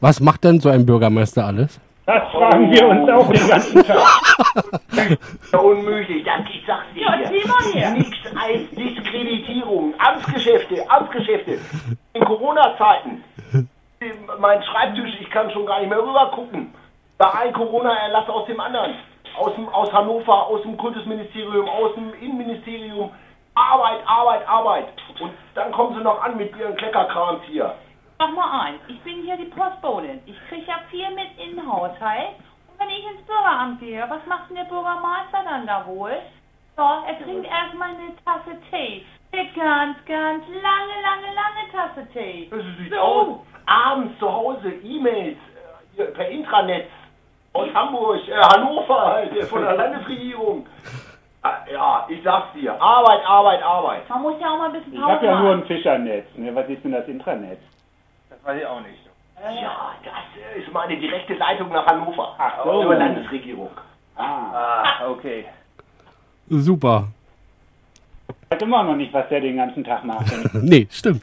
Was macht denn so ein Bürgermeister alles? Das fragen wir uns auch den ganzen Tag. Ja, unmöglich, das, ich sag's dir Ja, erzähl mal hier. Nichts als Diskreditierung, Amtsgeschäfte, Amtsgeschäfte. In Corona-Zeiten, mein Schreibtisch, ich kann schon gar nicht mehr rüber gucken. Bei ein Corona-Erlass aus dem anderen. Aus, dem, aus Hannover, aus dem Kultusministerium, aus dem Innenministerium. Arbeit, Arbeit, Arbeit. Und dann kommen sie noch an mit ihren Kleckerkrams hier. Mach mal eins. Ich bin hier die Postbotin. Ich krieg ja viel mit in den Haushalt. Und wenn ich ins Bürgeramt gehe, was macht denn der Bürgermeister dann da wohl? Ja, er trinkt erstmal eine Tasse Tee. Eine ganz, ganz lange, lange, lange Tasse Tee. Das sieht So. aus. Abends zu Hause, E-Mails, äh, per Intranet aus Hamburg, äh, Hannover halt, von der Landesregierung. Ja, ich sag's dir. Arbeit, Arbeit, Arbeit. Man muss ja auch mal ein bisschen Ich Pause habe ja nur ein Fischernetz. Ne? Was ist denn das Intranet? Das weiß ich auch nicht. Ja, das ist meine direkte Leitung nach Hannover. Ach so. Zur Landesregierung. Ah, okay. Super. Ich weiß immer noch nicht, was der den ganzen Tag macht. nee, stimmt.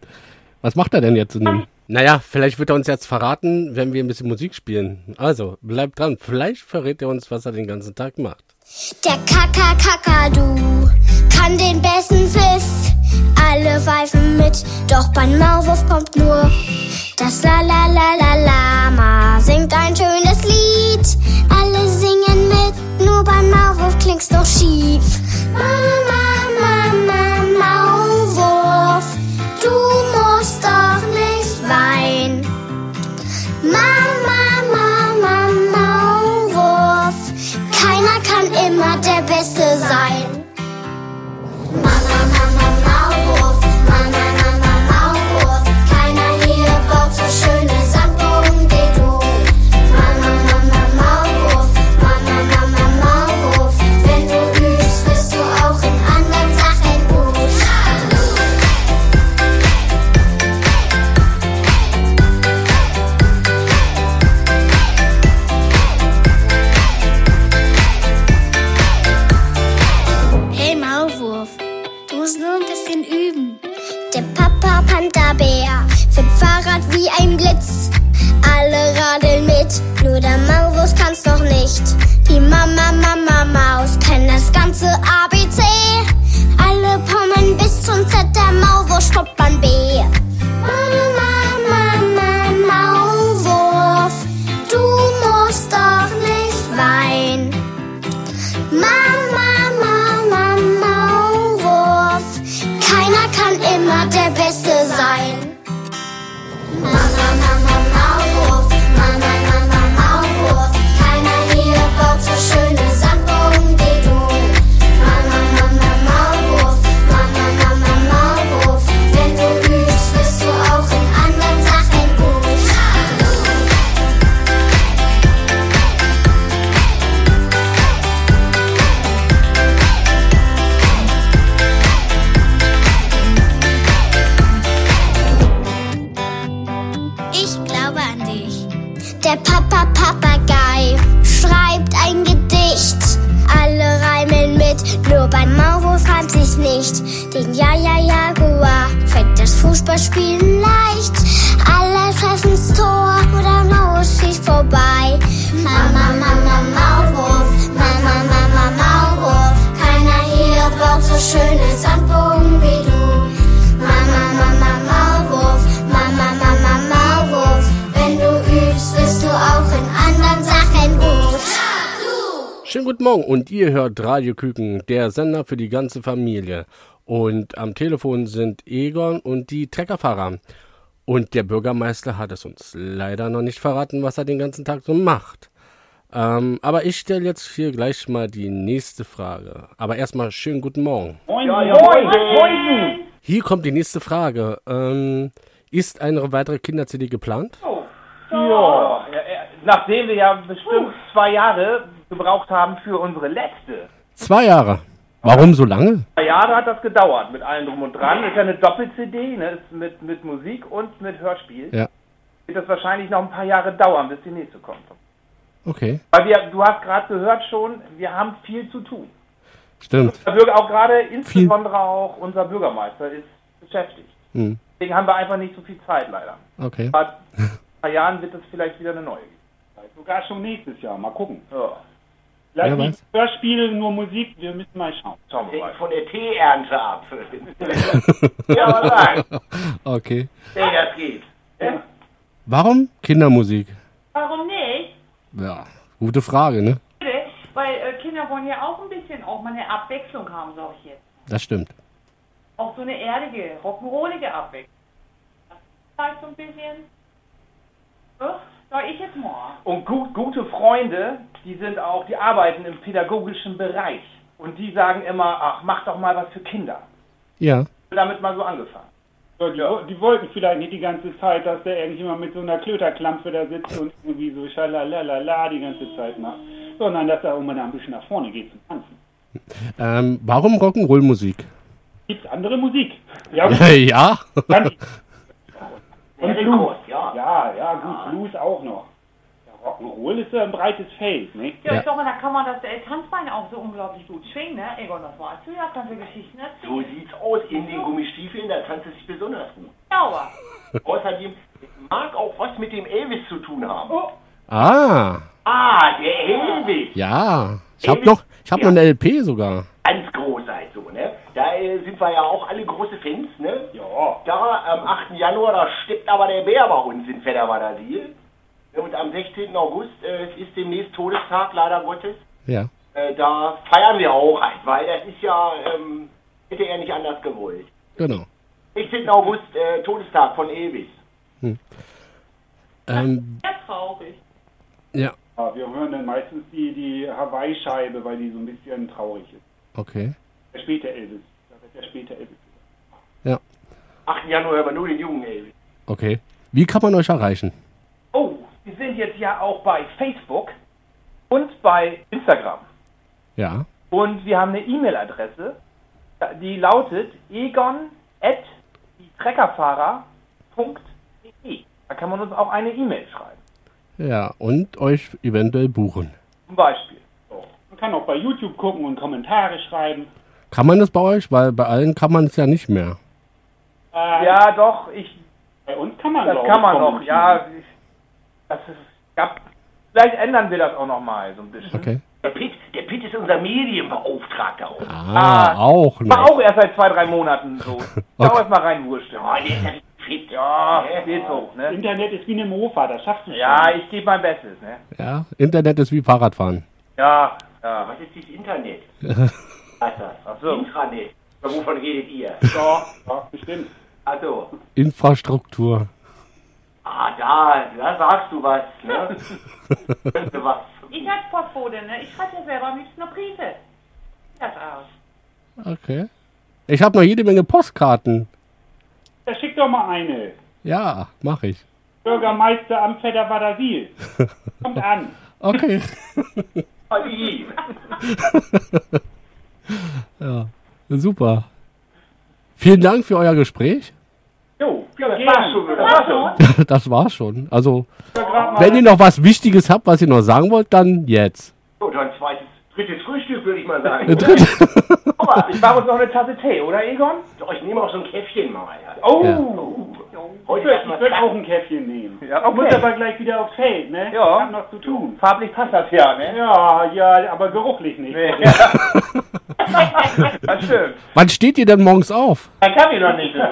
Was macht er denn jetzt nun? Naja, vielleicht wird er uns jetzt verraten, wenn wir ein bisschen Musik spielen. Also, bleibt dran. Vielleicht verrät er uns, was er den ganzen Tag macht. Der Kakakakadu kann den besten Pfiff. Alle pfeifen mit, doch beim Maulwurf kommt nur das La La La La Lama singt ein schönes Lied. Alle singen mit, nur beim Maulwurf klingt's doch schief. Mama, Mama, immer der nur der Maulwurf kann's noch nicht. Die Mama, Mama, Maus kennt das ganze ABC. Alle Pommen bis zum Z, der Maulwurf stoppt beim B. Mama, Mama, Maulwurf, du musst doch nicht weinen. Mama, Mama, Maulwurf, keiner kann immer der Beste sein. nicht. Den Ja-Ja-Jaguar fällt das Fußballspielen leicht. Alle treffen's Tor oder Maus fliegt vorbei. Mama, Mama, Maulwurf. Mama, Mama, Maulwurf. Keiner hier braucht so schöne Sachen. Guten Morgen und ihr hört Radio Küken, der Sender für die ganze Familie. Und am Telefon sind Egon und die Treckerfahrer. Und der Bürgermeister hat es uns leider noch nicht verraten, was er den ganzen Tag so macht. Ähm, aber ich stelle jetzt hier gleich mal die nächste Frage. Aber erstmal schönen guten Morgen. Moin, Ja, ja, moin, moin. moin. Hier kommt die nächste Frage. Ähm, ist eine weitere Kinder-CD geplant? Ja, ja, äh, nachdem wir ja bestimmt zwei Jahre gebraucht haben für unsere letzte. Zwei Jahre. Warum so lange? Zwei Jahre hat das gedauert mit allem drum und dran. Ist ja eine Doppel-CD, ne? Ist mit, mit Musik und mit Hörspiel. Ja. Wird das wahrscheinlich noch ein paar Jahre dauern, bis die nächste kommt. Okay, Weil wir, du hast gerade gehört schon, wir haben viel zu tun. stimmt. Bürger, auch gerade insbesondere auch unser Bürgermeister ist beschäftigt. Hm. Deswegen haben wir einfach nicht so viel Zeit leider. Okay. Aber in ein paar Jahren wird es vielleicht wieder eine neue geben. Sogar schon nächstes Jahr. Mal gucken. Ja. Vielleicht Wer nicht Hörspiele, nur Musik. Wir müssen mal schauen. Schauen wir mal. Von der Teeernte ab. ja, was sagen? Okay. Hey, das geht. Ja? Warum Kindermusik? Warum nicht? Ja, gute Frage, ne? Weil äh, Kinder wollen ja auch ein bisschen auch mal eine Abwechslung haben, sag ich jetzt. Das stimmt. Auch so eine erdige, rock'n'rollige Abwechslung. Das ist halt so ein bisschen. Ach, sag ich jetzt mal. Und gut, gute Freunde, die sind auch, die arbeiten im pädagogischen Bereich. Und die sagen immer, ach, mach doch mal was für Kinder. Ja. Damit mal so angefangen. So, die, die wollten vielleicht nicht die ganze Zeit, dass der irgendjemand mit so einer Klöterklampe da sitzt und irgendwie so schalalala die ganze Zeit macht, sondern dass er auch mal ein bisschen nach vorne geht zum Tanzen. Ähm, warum Rock'n'Roll-Musik? Gibt's andere Musik? Ja, ja. Kann ich. Und Blues. Ja. Ja, ja, gut, Blues auch noch. Ja, Rock'n'Roll ist ja ein breites Feld, ne? Ja, Ja. ich glaube, da kann man das äh, Tanzbein auch so unglaublich gut schwingen, ne? Egon, das weißt du ja, kannst du Geschichten So erzählen. sieht's aus in den Gummistiefeln, da tanzt es sich besonders gut. Sauber. Außerdem mag auch was mit dem Elvis zu tun haben. Ah, Ah, der Elvis. ja. Ich hab noch, ich hab noch eine LP sogar. Ganz groß halt so, ne? Da äh, sind wir ja auch alle große Fans, ne? Ja. Da am 8. Januar, da steppt aber der Bär bei uns in Fedderwadersiel. Und am 16. August äh, ist demnächst Todestag, leider Gottes. Ja. Äh, da feiern wir auch halt, weil das ist ja, ähm, hätte er nicht anders gewollt. Genau. 16. August, äh, Todestag von Elvis. Ähm, Sehr traurig. ja. Ja, wir hören dann meistens die, die Hawaii-Scheibe, weil die so ein bisschen traurig ist. Okay. Der später Elvis. Da wird der später Elvis. Ja. 8. Januar hören wir nur den jungen Elvis. Okay. Wie kann man euch erreichen? Oh, wir sind jetzt ja auch bei Facebook und bei Instagram. Ja. Und wir haben eine E-Mail-Adresse, die lautet egon at treckerfahrer.de. Da kann man uns auch eine E-Mail schreiben. Ja. Und euch eventuell buchen. Zum Beispiel. Man kann auch bei YouTube gucken und Kommentare schreiben. Kann man das bei euch? Weil bei allen kann man es ja nicht mehr. Äh, Ja, doch, ich, Bei uns kann man das glaub kann man noch. Ja, ich, das ist, ja, vielleicht ändern wir das auch noch mal so ein bisschen. Okay. Der Pitt, der Pitt ist unser Medienbeauftragter auch. Ah, auch War noch. auch erst seit zwei, drei Monaten so. Okay. mal reinwursteln. Oh, der ist ja fit. Ja, Ne? geht so, ne? Internet ist wie eine Mofa, das schaffst du Ja, ich gebe mein Bestes, ne? Ja. Internet ist wie Fahrradfahren. Ja, ja. Was ist dieses Internet? Was ist das? Ach so. Intranet. Wovon redet ihr? Ja, ja, bestimmt. Also, Infrastruktur. ah, da, da sagst du was, ne? Könnte was. Ich als Postbote, ne? Ich schreibe ja selber am liebsten noch Briefe. Das aus. Okay. Ich habe noch jede Menge Postkarten. Da schick doch mal eine. Ja, mache ich. Bürgermeister am Fedderwadersiel. Kommt an. Okay. Ja. Super. Vielen Dank für euer Gespräch. Jo, Ja, das war's schon. Das war's schon. Das war's schon. Also, mal- wenn ihr noch was Wichtiges habt, was ihr noch sagen wollt, dann jetzt. So, dann zweites, drittes Frühstück, würde ich mal sagen. Äh, dritt. Aber Ich mache uns noch eine Tasse Tee, oder Egon? ich, ich nehme auch so ein Käffchen mal. Oh! Ja. Ich Heute würde erstmal würd zacken. auch ein Käffchen nehmen. Ja, Ich muss okay. aber gleich wieder aufs Feld, ne? Ja. Ich hab noch zu tun. Farblich passt das ja, ne? Ja, ja, aber geruchlich nicht. Nee. Ja. das stimmt. Wann steht ihr denn morgens auf? Dann kann ich noch nicht.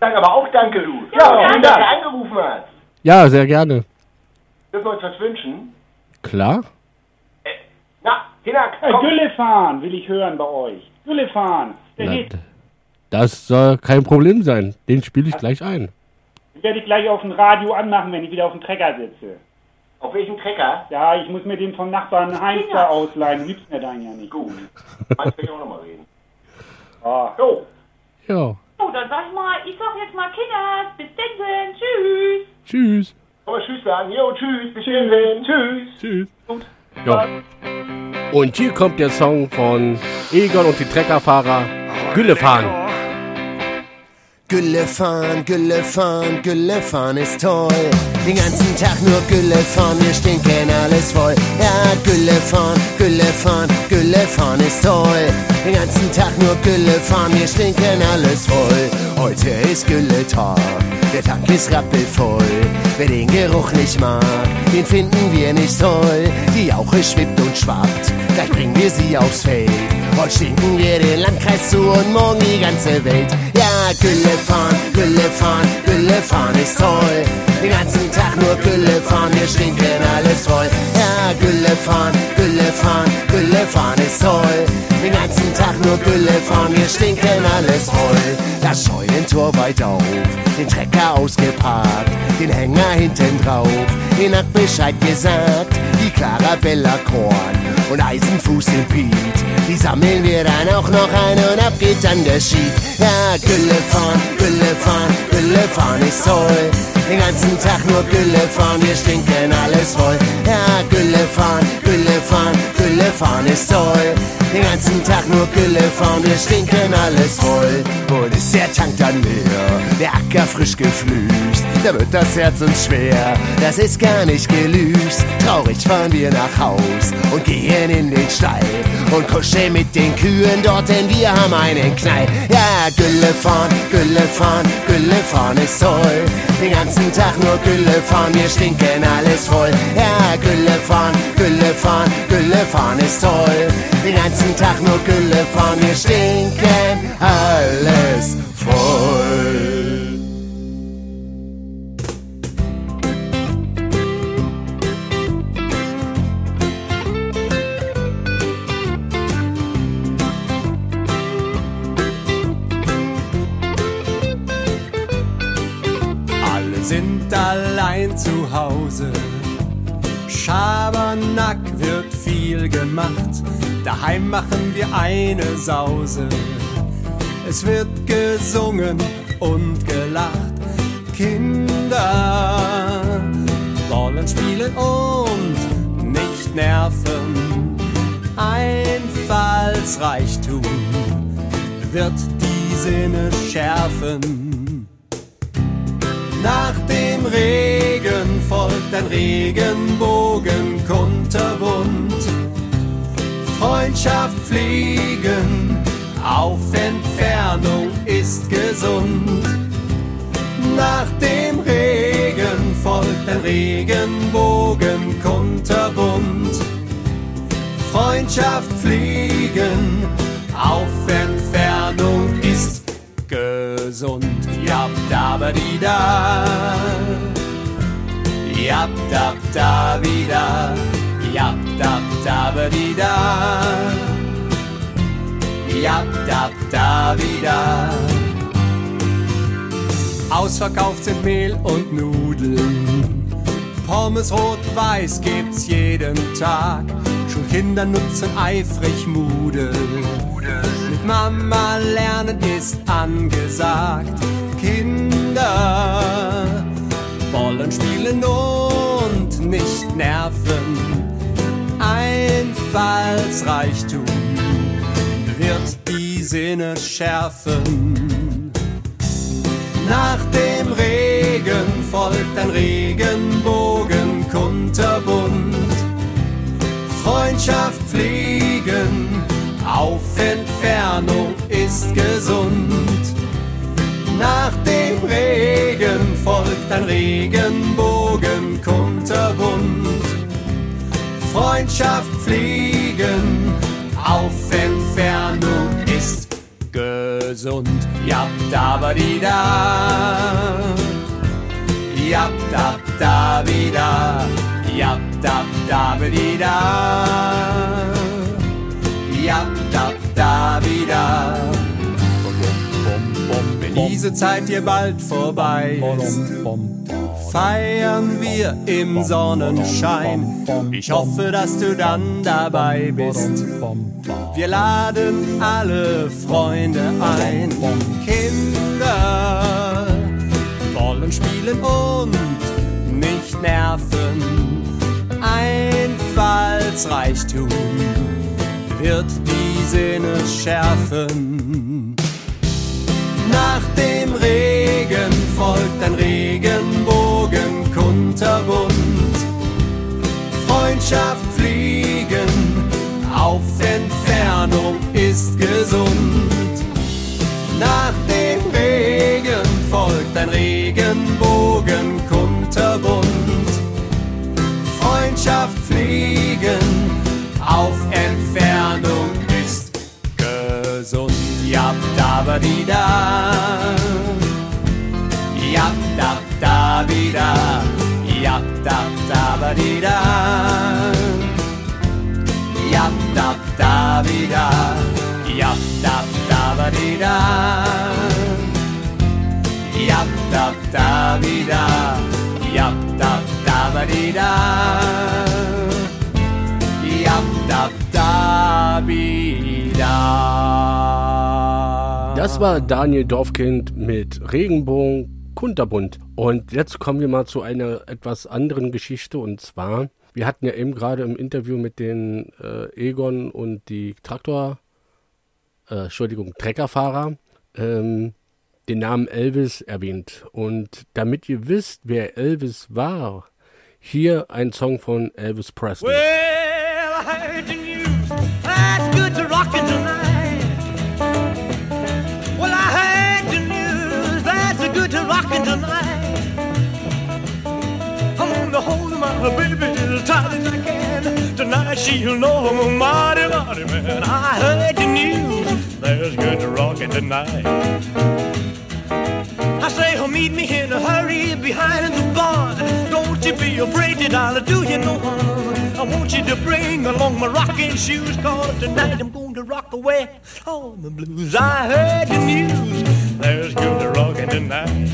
Sag aber auch danke, Lu. Ja, Schön, vielen dass Dank. du angerufen hast. Ja, sehr gerne. Dürfen wir uns was wünschen? Klar? Na, Hinak, Äh, komm. Güllefahn will ich hören bei euch. Güllefahn, der Na, das soll kein Problem sein. Den spiele ich gleich ein. Den werde ich gleich auf dem Radio anmachen, wenn ich wieder auf dem Trecker sitze. Auf welchem Trecker? Ja, ich muss mir den vom Nachbarn Heinz da ausleihen. Du liebst mir deinen ja nicht. Gut. Meinst will ich auch nochmal reden. Ah. So. Ja. So, dann sag ich mal, ich sag jetzt mal Kinders, bis denn, tschüss. Tschüss. Mal Tschüss sagen. Jo, tschüss. Bis dann. Tschüss. Tschüss. Ja. Und hier kommt der Song von Egon und die Treckerfahrer. Gülle fahren. Gülle fahren, Gülle fahren, Gülle fahren ist toll. Den ganzen Tag nur Gülle fahren, wir stinken alles voll. Ja, Gülle fahren, Gülle fahren, Gülle fahren ist toll. Den ganzen Tag nur Gülle fahren, wir stinken alles voll. Heute ist Gülle-Tag, der Tag ist rappelvoll. Wer den Geruch nicht mag, den finden wir nicht toll. Die Jauche schwippt und schwappt, gleich bringen wir sie aufs Feld. Heute stinken wir den Landkreis zu und morgen die ganze Welt. Ja, Gülle fahren, Gülle fahren, Gülle fahren ist toll. Den ganzen Tag nur Gülle fahren, wir stinken alles voll. Ja, Gülle fahren, Gülle fahren, Gülle fahren ist toll. Den ganzen Tag nur Gülle fahren, wir stinken alles voll. Das Scheunentor weit auf, den Trecker ausgeparkt, den Hänger hinten drauf, den hat Bescheid gesagt. Die Clara Bella Korn und Eisenfuß im Piet, die sammeln wir dann auch noch ein und ab geht dann der Schied. Ja, Gülle fahren, Gülle fahren, Gülle fahren ist toll. Den ganzen Tag nur Gülle fahren, wir stinken alles voll. Ja, Gülle fahren, Gülle fahren, Gülle fahren ist toll. Den ganzen Tag nur Gülle fahren, wir stinken alles voll. Und ist der Tank dann leer, der Acker frisch geflüßt, da wird das Herz uns schwer, das ist gar nicht gelüst. Traurig fahren wir nach Haus und gehen in den Stall und kuscheln mit den Kühen dort, denn wir haben einen Knall. Ja, Gülle fahren, Gülle fahren, Gülle fahren ist toll. Den ganzen Tag nur Gülle fahren, wir stinken alles voll. Ja, Gülle fahren, Gülle fahren, Gülle fahren ist toll. Den ganzen Tag nur Gülle fahren, wir stinken alles voll. Hause. Schabernack wird viel gemacht. Daheim machen wir eine Sause. Es wird gesungen und gelacht. Kinder wollen spielen und nicht nerven. Einfallsreichtum wird die Sinne schärfen. Nach dem Regen folgt ein Regenbogen kunterbunt. Freundschaft pflegen auf Entfernung ist gesund. Nach dem Regen folgt ein Regenbogen kunterbunt. Freundschaft pflegen auf Entfernung ist gesund. Jab da da. Jab da da wieder. Jab da da ba di da. Da wieder. Ausverkauft sind Mehl und Nudeln. Pommes rot-weiß gibt's jeden Tag. Schulkinder nutzen eifrig Moodle. Mit Mama lernen ist angesagt. Kinder wollen spielen und nicht nerven. Einfallsreichtum wird die Sinne schärfen. Nach dem Regen folgt ein Regenbogen kunterbunt. Freundschaft pflegen auf Entfernung ist gesund. Ein Regenbogen kunterbunt. Freundschaft pflegen auf Entfernung ist gesund. Jab da ba di da. Jab da da wieder. Jab dab, dabidi da. Ja, dab, dabida. Wenn diese Zeit hier bald vorbei ist, feiern wir im Sonnenschein. Ich hoffe, dass du dann dabei bist. Wir laden alle Freunde ein. Kinder wollen spielen und nicht nerven. Einfallsreichtum wird die Sinne schärfen. Nach dem Regen folgt ein Regenbogen kunterbunt. Freundschaft fliegen auf Entfernung ist gesund. Nach dem Regen folgt ein Regenbogen kunterbunt. Freundschaft fliegen auf Entfernung Jab, da, di da. Jab, da, da, di da. Jab, da, da, di da. Jab, da, da, di da. Jab, da, da, di da. Jab, da, da, di da. Jab, da, da, di da. Jab, da, da, di da. Das war Daniel Dorfkind mit Regenbogen kunterbunt. Und jetzt kommen wir mal zu einer etwas anderen Geschichte. Und zwar, wir hatten ja eben gerade im Interview mit den äh, Egon und die Traktor, äh, Entschuldigung, Treckerfahrer, ähm, den Namen Elvis erwähnt. Und damit ihr wisst, wer Elvis war, hier ein Song von Elvis Presley. Well, good to rockin' tonight. I'm gonna hold my baby as tight as I can. Tonight she'll know I'm a mighty, mighty man. I heard the news. There's good to rockin' tonight. I say, oh, meet me in a hurry behind the bar. Don't you be afraid that I'll do you no harm. I want you to bring along my rocking shoes, cause tonight I'm going to rock away all the blues. I heard the news, there's good to rockin' tonight.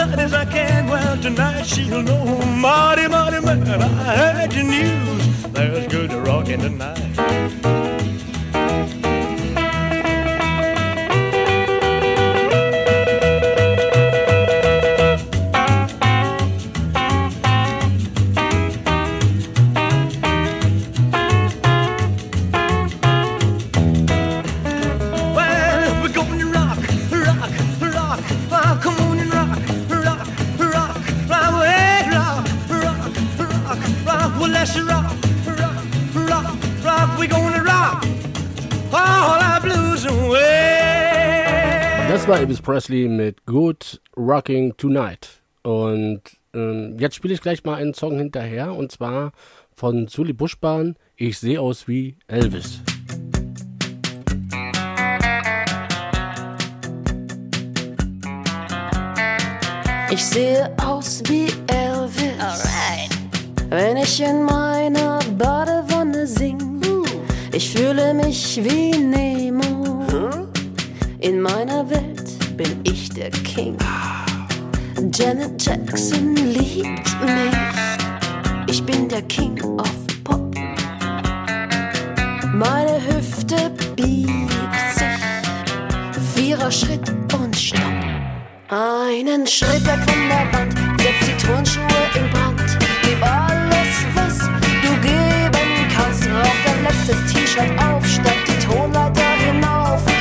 Tight as I can. Well, tonight she'll know, mighty, mighty man. I heard the news. There's good rockin' tonight. Elvis Presley mit Good Rocking Tonight. Und ähm, jetzt spiele ich gleich mal einen Song hinterher und zwar von Sully Buschbahn. Ich sehe aus wie Elvis. Ich sehe aus wie Elvis. Wenn ich in meiner Badewanne sing. Ich fühle mich wie Nemo. In meiner Welt bin ich der King. Janet Jackson liebt mich. Ich bin der King of Pop. Meine Hüfte biegt sich. Vierer Schritt und Stopp. Einen Schritt weg von der Wand. Setz die Turnschuhe in Brand. Gib alles, was du geben kannst. Rauf dein letztes T-Shirt auf. Steig die Tonleiter hinauf.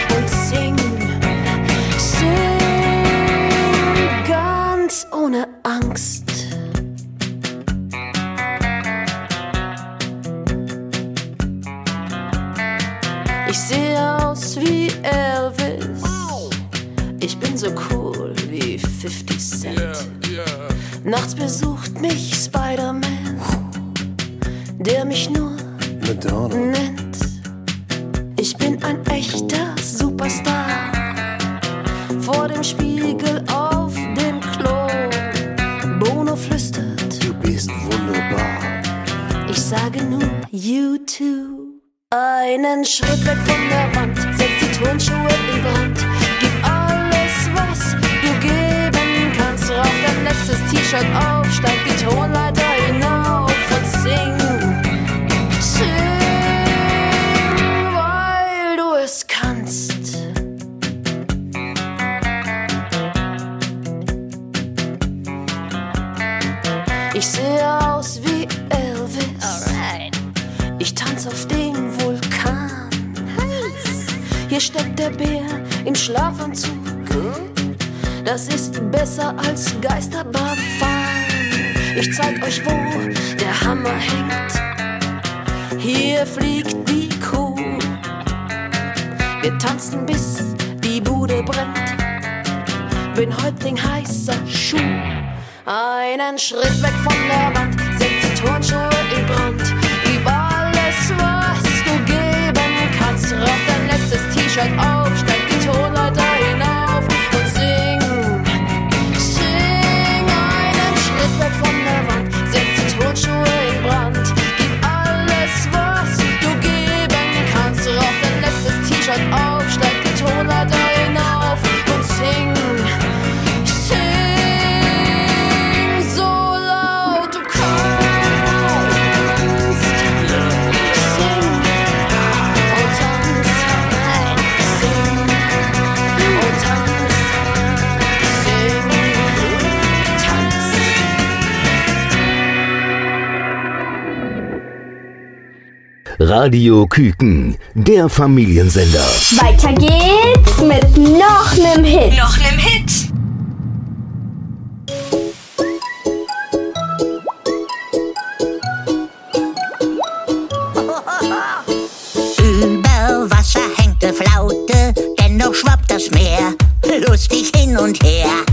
ohne Angst. Ich sehe aus wie Elvis. Ich bin so cool wie 50 Cent. Nachts besucht mich Spider-Man, der mich nur Madonna nennt. You too. Einen Schritt weg von der Wand, setz die Turnschuhe besser als Geisterbahn fahren. Ich zeig euch, wo der Hammer hängt. Hier fliegt die Kuh. Wir tanzen bis die Bude brennt. Bin Häuptling heißer Schuh. Einen Schritt weg von der Wand Radio Küken, der Familiensender. Weiter geht's mit noch nem Hit. Noch nem Hit. Über Wasser hängt eine Flaute, dennoch schwappt das Meer lustig hin und her.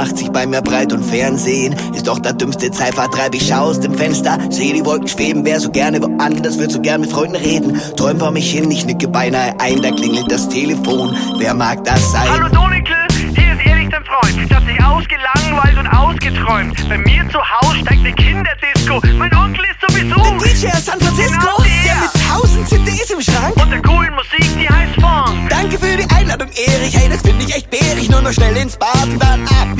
Macht sich bei mir breit und Fernsehen ist doch der dümmste Zeitvertreib. Ich schau aus dem Fenster, sehe die Wolken schweben, wär so gerne woanders, würd so gern mit Freunden reden. Träum vor mich hin, ich nicke beinahe ein, da klingelt das Telefon. Wer mag das sein? Hallo Donikel, hier ist Erik dein Freund. Das dich ausgelangweilt und ausgeträumt. Bei mir zu Hause steigt eine Kinderdisco. Mein Onkel ist sowieso. Der DJ aus San Francisco, Genau der. der mit tausend CDs im Schrank. Und der coolen Musik, die heißt Funk. Danke für die Einladung, Erich. Hey, das finde ich echt bärig. Nur noch schnell ins Bad und dann ab.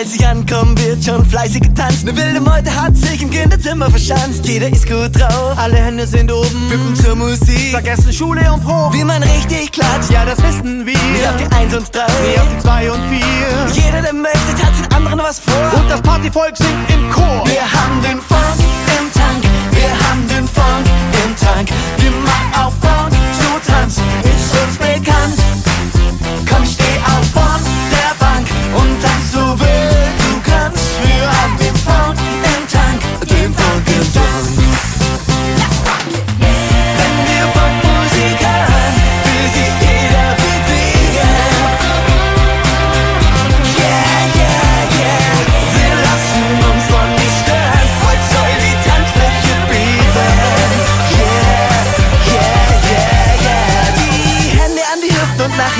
Als ich ankomme, wird schon fleißig getanzt. Eine wilde Meute hat sich im Kinderzimmer verschanzt. Jeder ist gut drauf, alle Hände sind oben. Wippen zur Musik, Vergessen Schule und Proben. wie man richtig klatscht. Ja, das wissen wir. Nicht auf die Eins und Drei, Nee, auf die zwei und vier. Jeder, der möchte, tanzt den anderen was vor. Und das Partyvolk singt im Chor. Wir haben den Funk im Tank. Wir haben den Funk im Tank. Wie man auf Funk so tanzt, ist uns bekannt.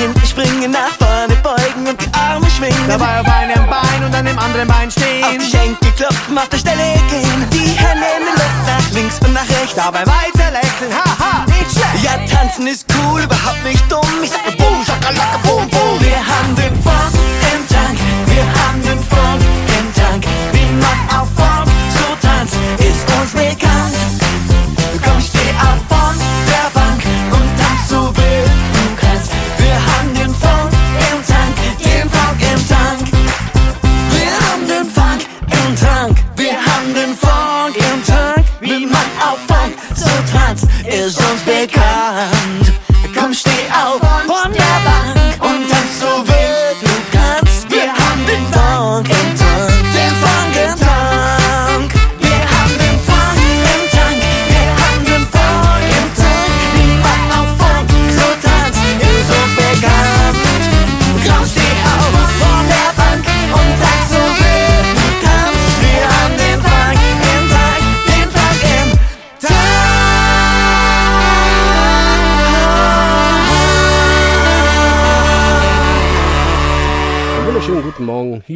Hinten springen, nach vorne beugen und die Arme schwingen. Dabei auf einem Bein und an dem anderen Bein Auf stehen. die Schenkel klopfen, auf der Stelle gehen. Die Hände in die Luft, nach links und nach rechts. Dabei weiter lächeln, haha, nicht schlecht. Ja, tanzen ist cool, überhaupt nicht dumm. Ich sag nur Boom, Schakalaka, Boom, Boom. Wir haben den Funk im Tank. Wir haben den Funk im Tank. Wie man auf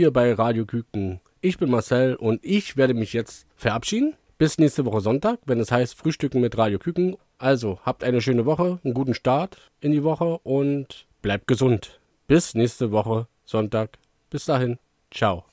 hier bei Radio Küken. Ich bin Marcel und ich werde mich jetzt verabschieden. Bis nächste Woche Sonntag, wenn es heißt Frühstücken mit Radio Küken. Also habt eine schöne Woche, einen guten Start in die Woche und bleibt gesund. Bis nächste Woche Sonntag. Bis dahin. Ciao.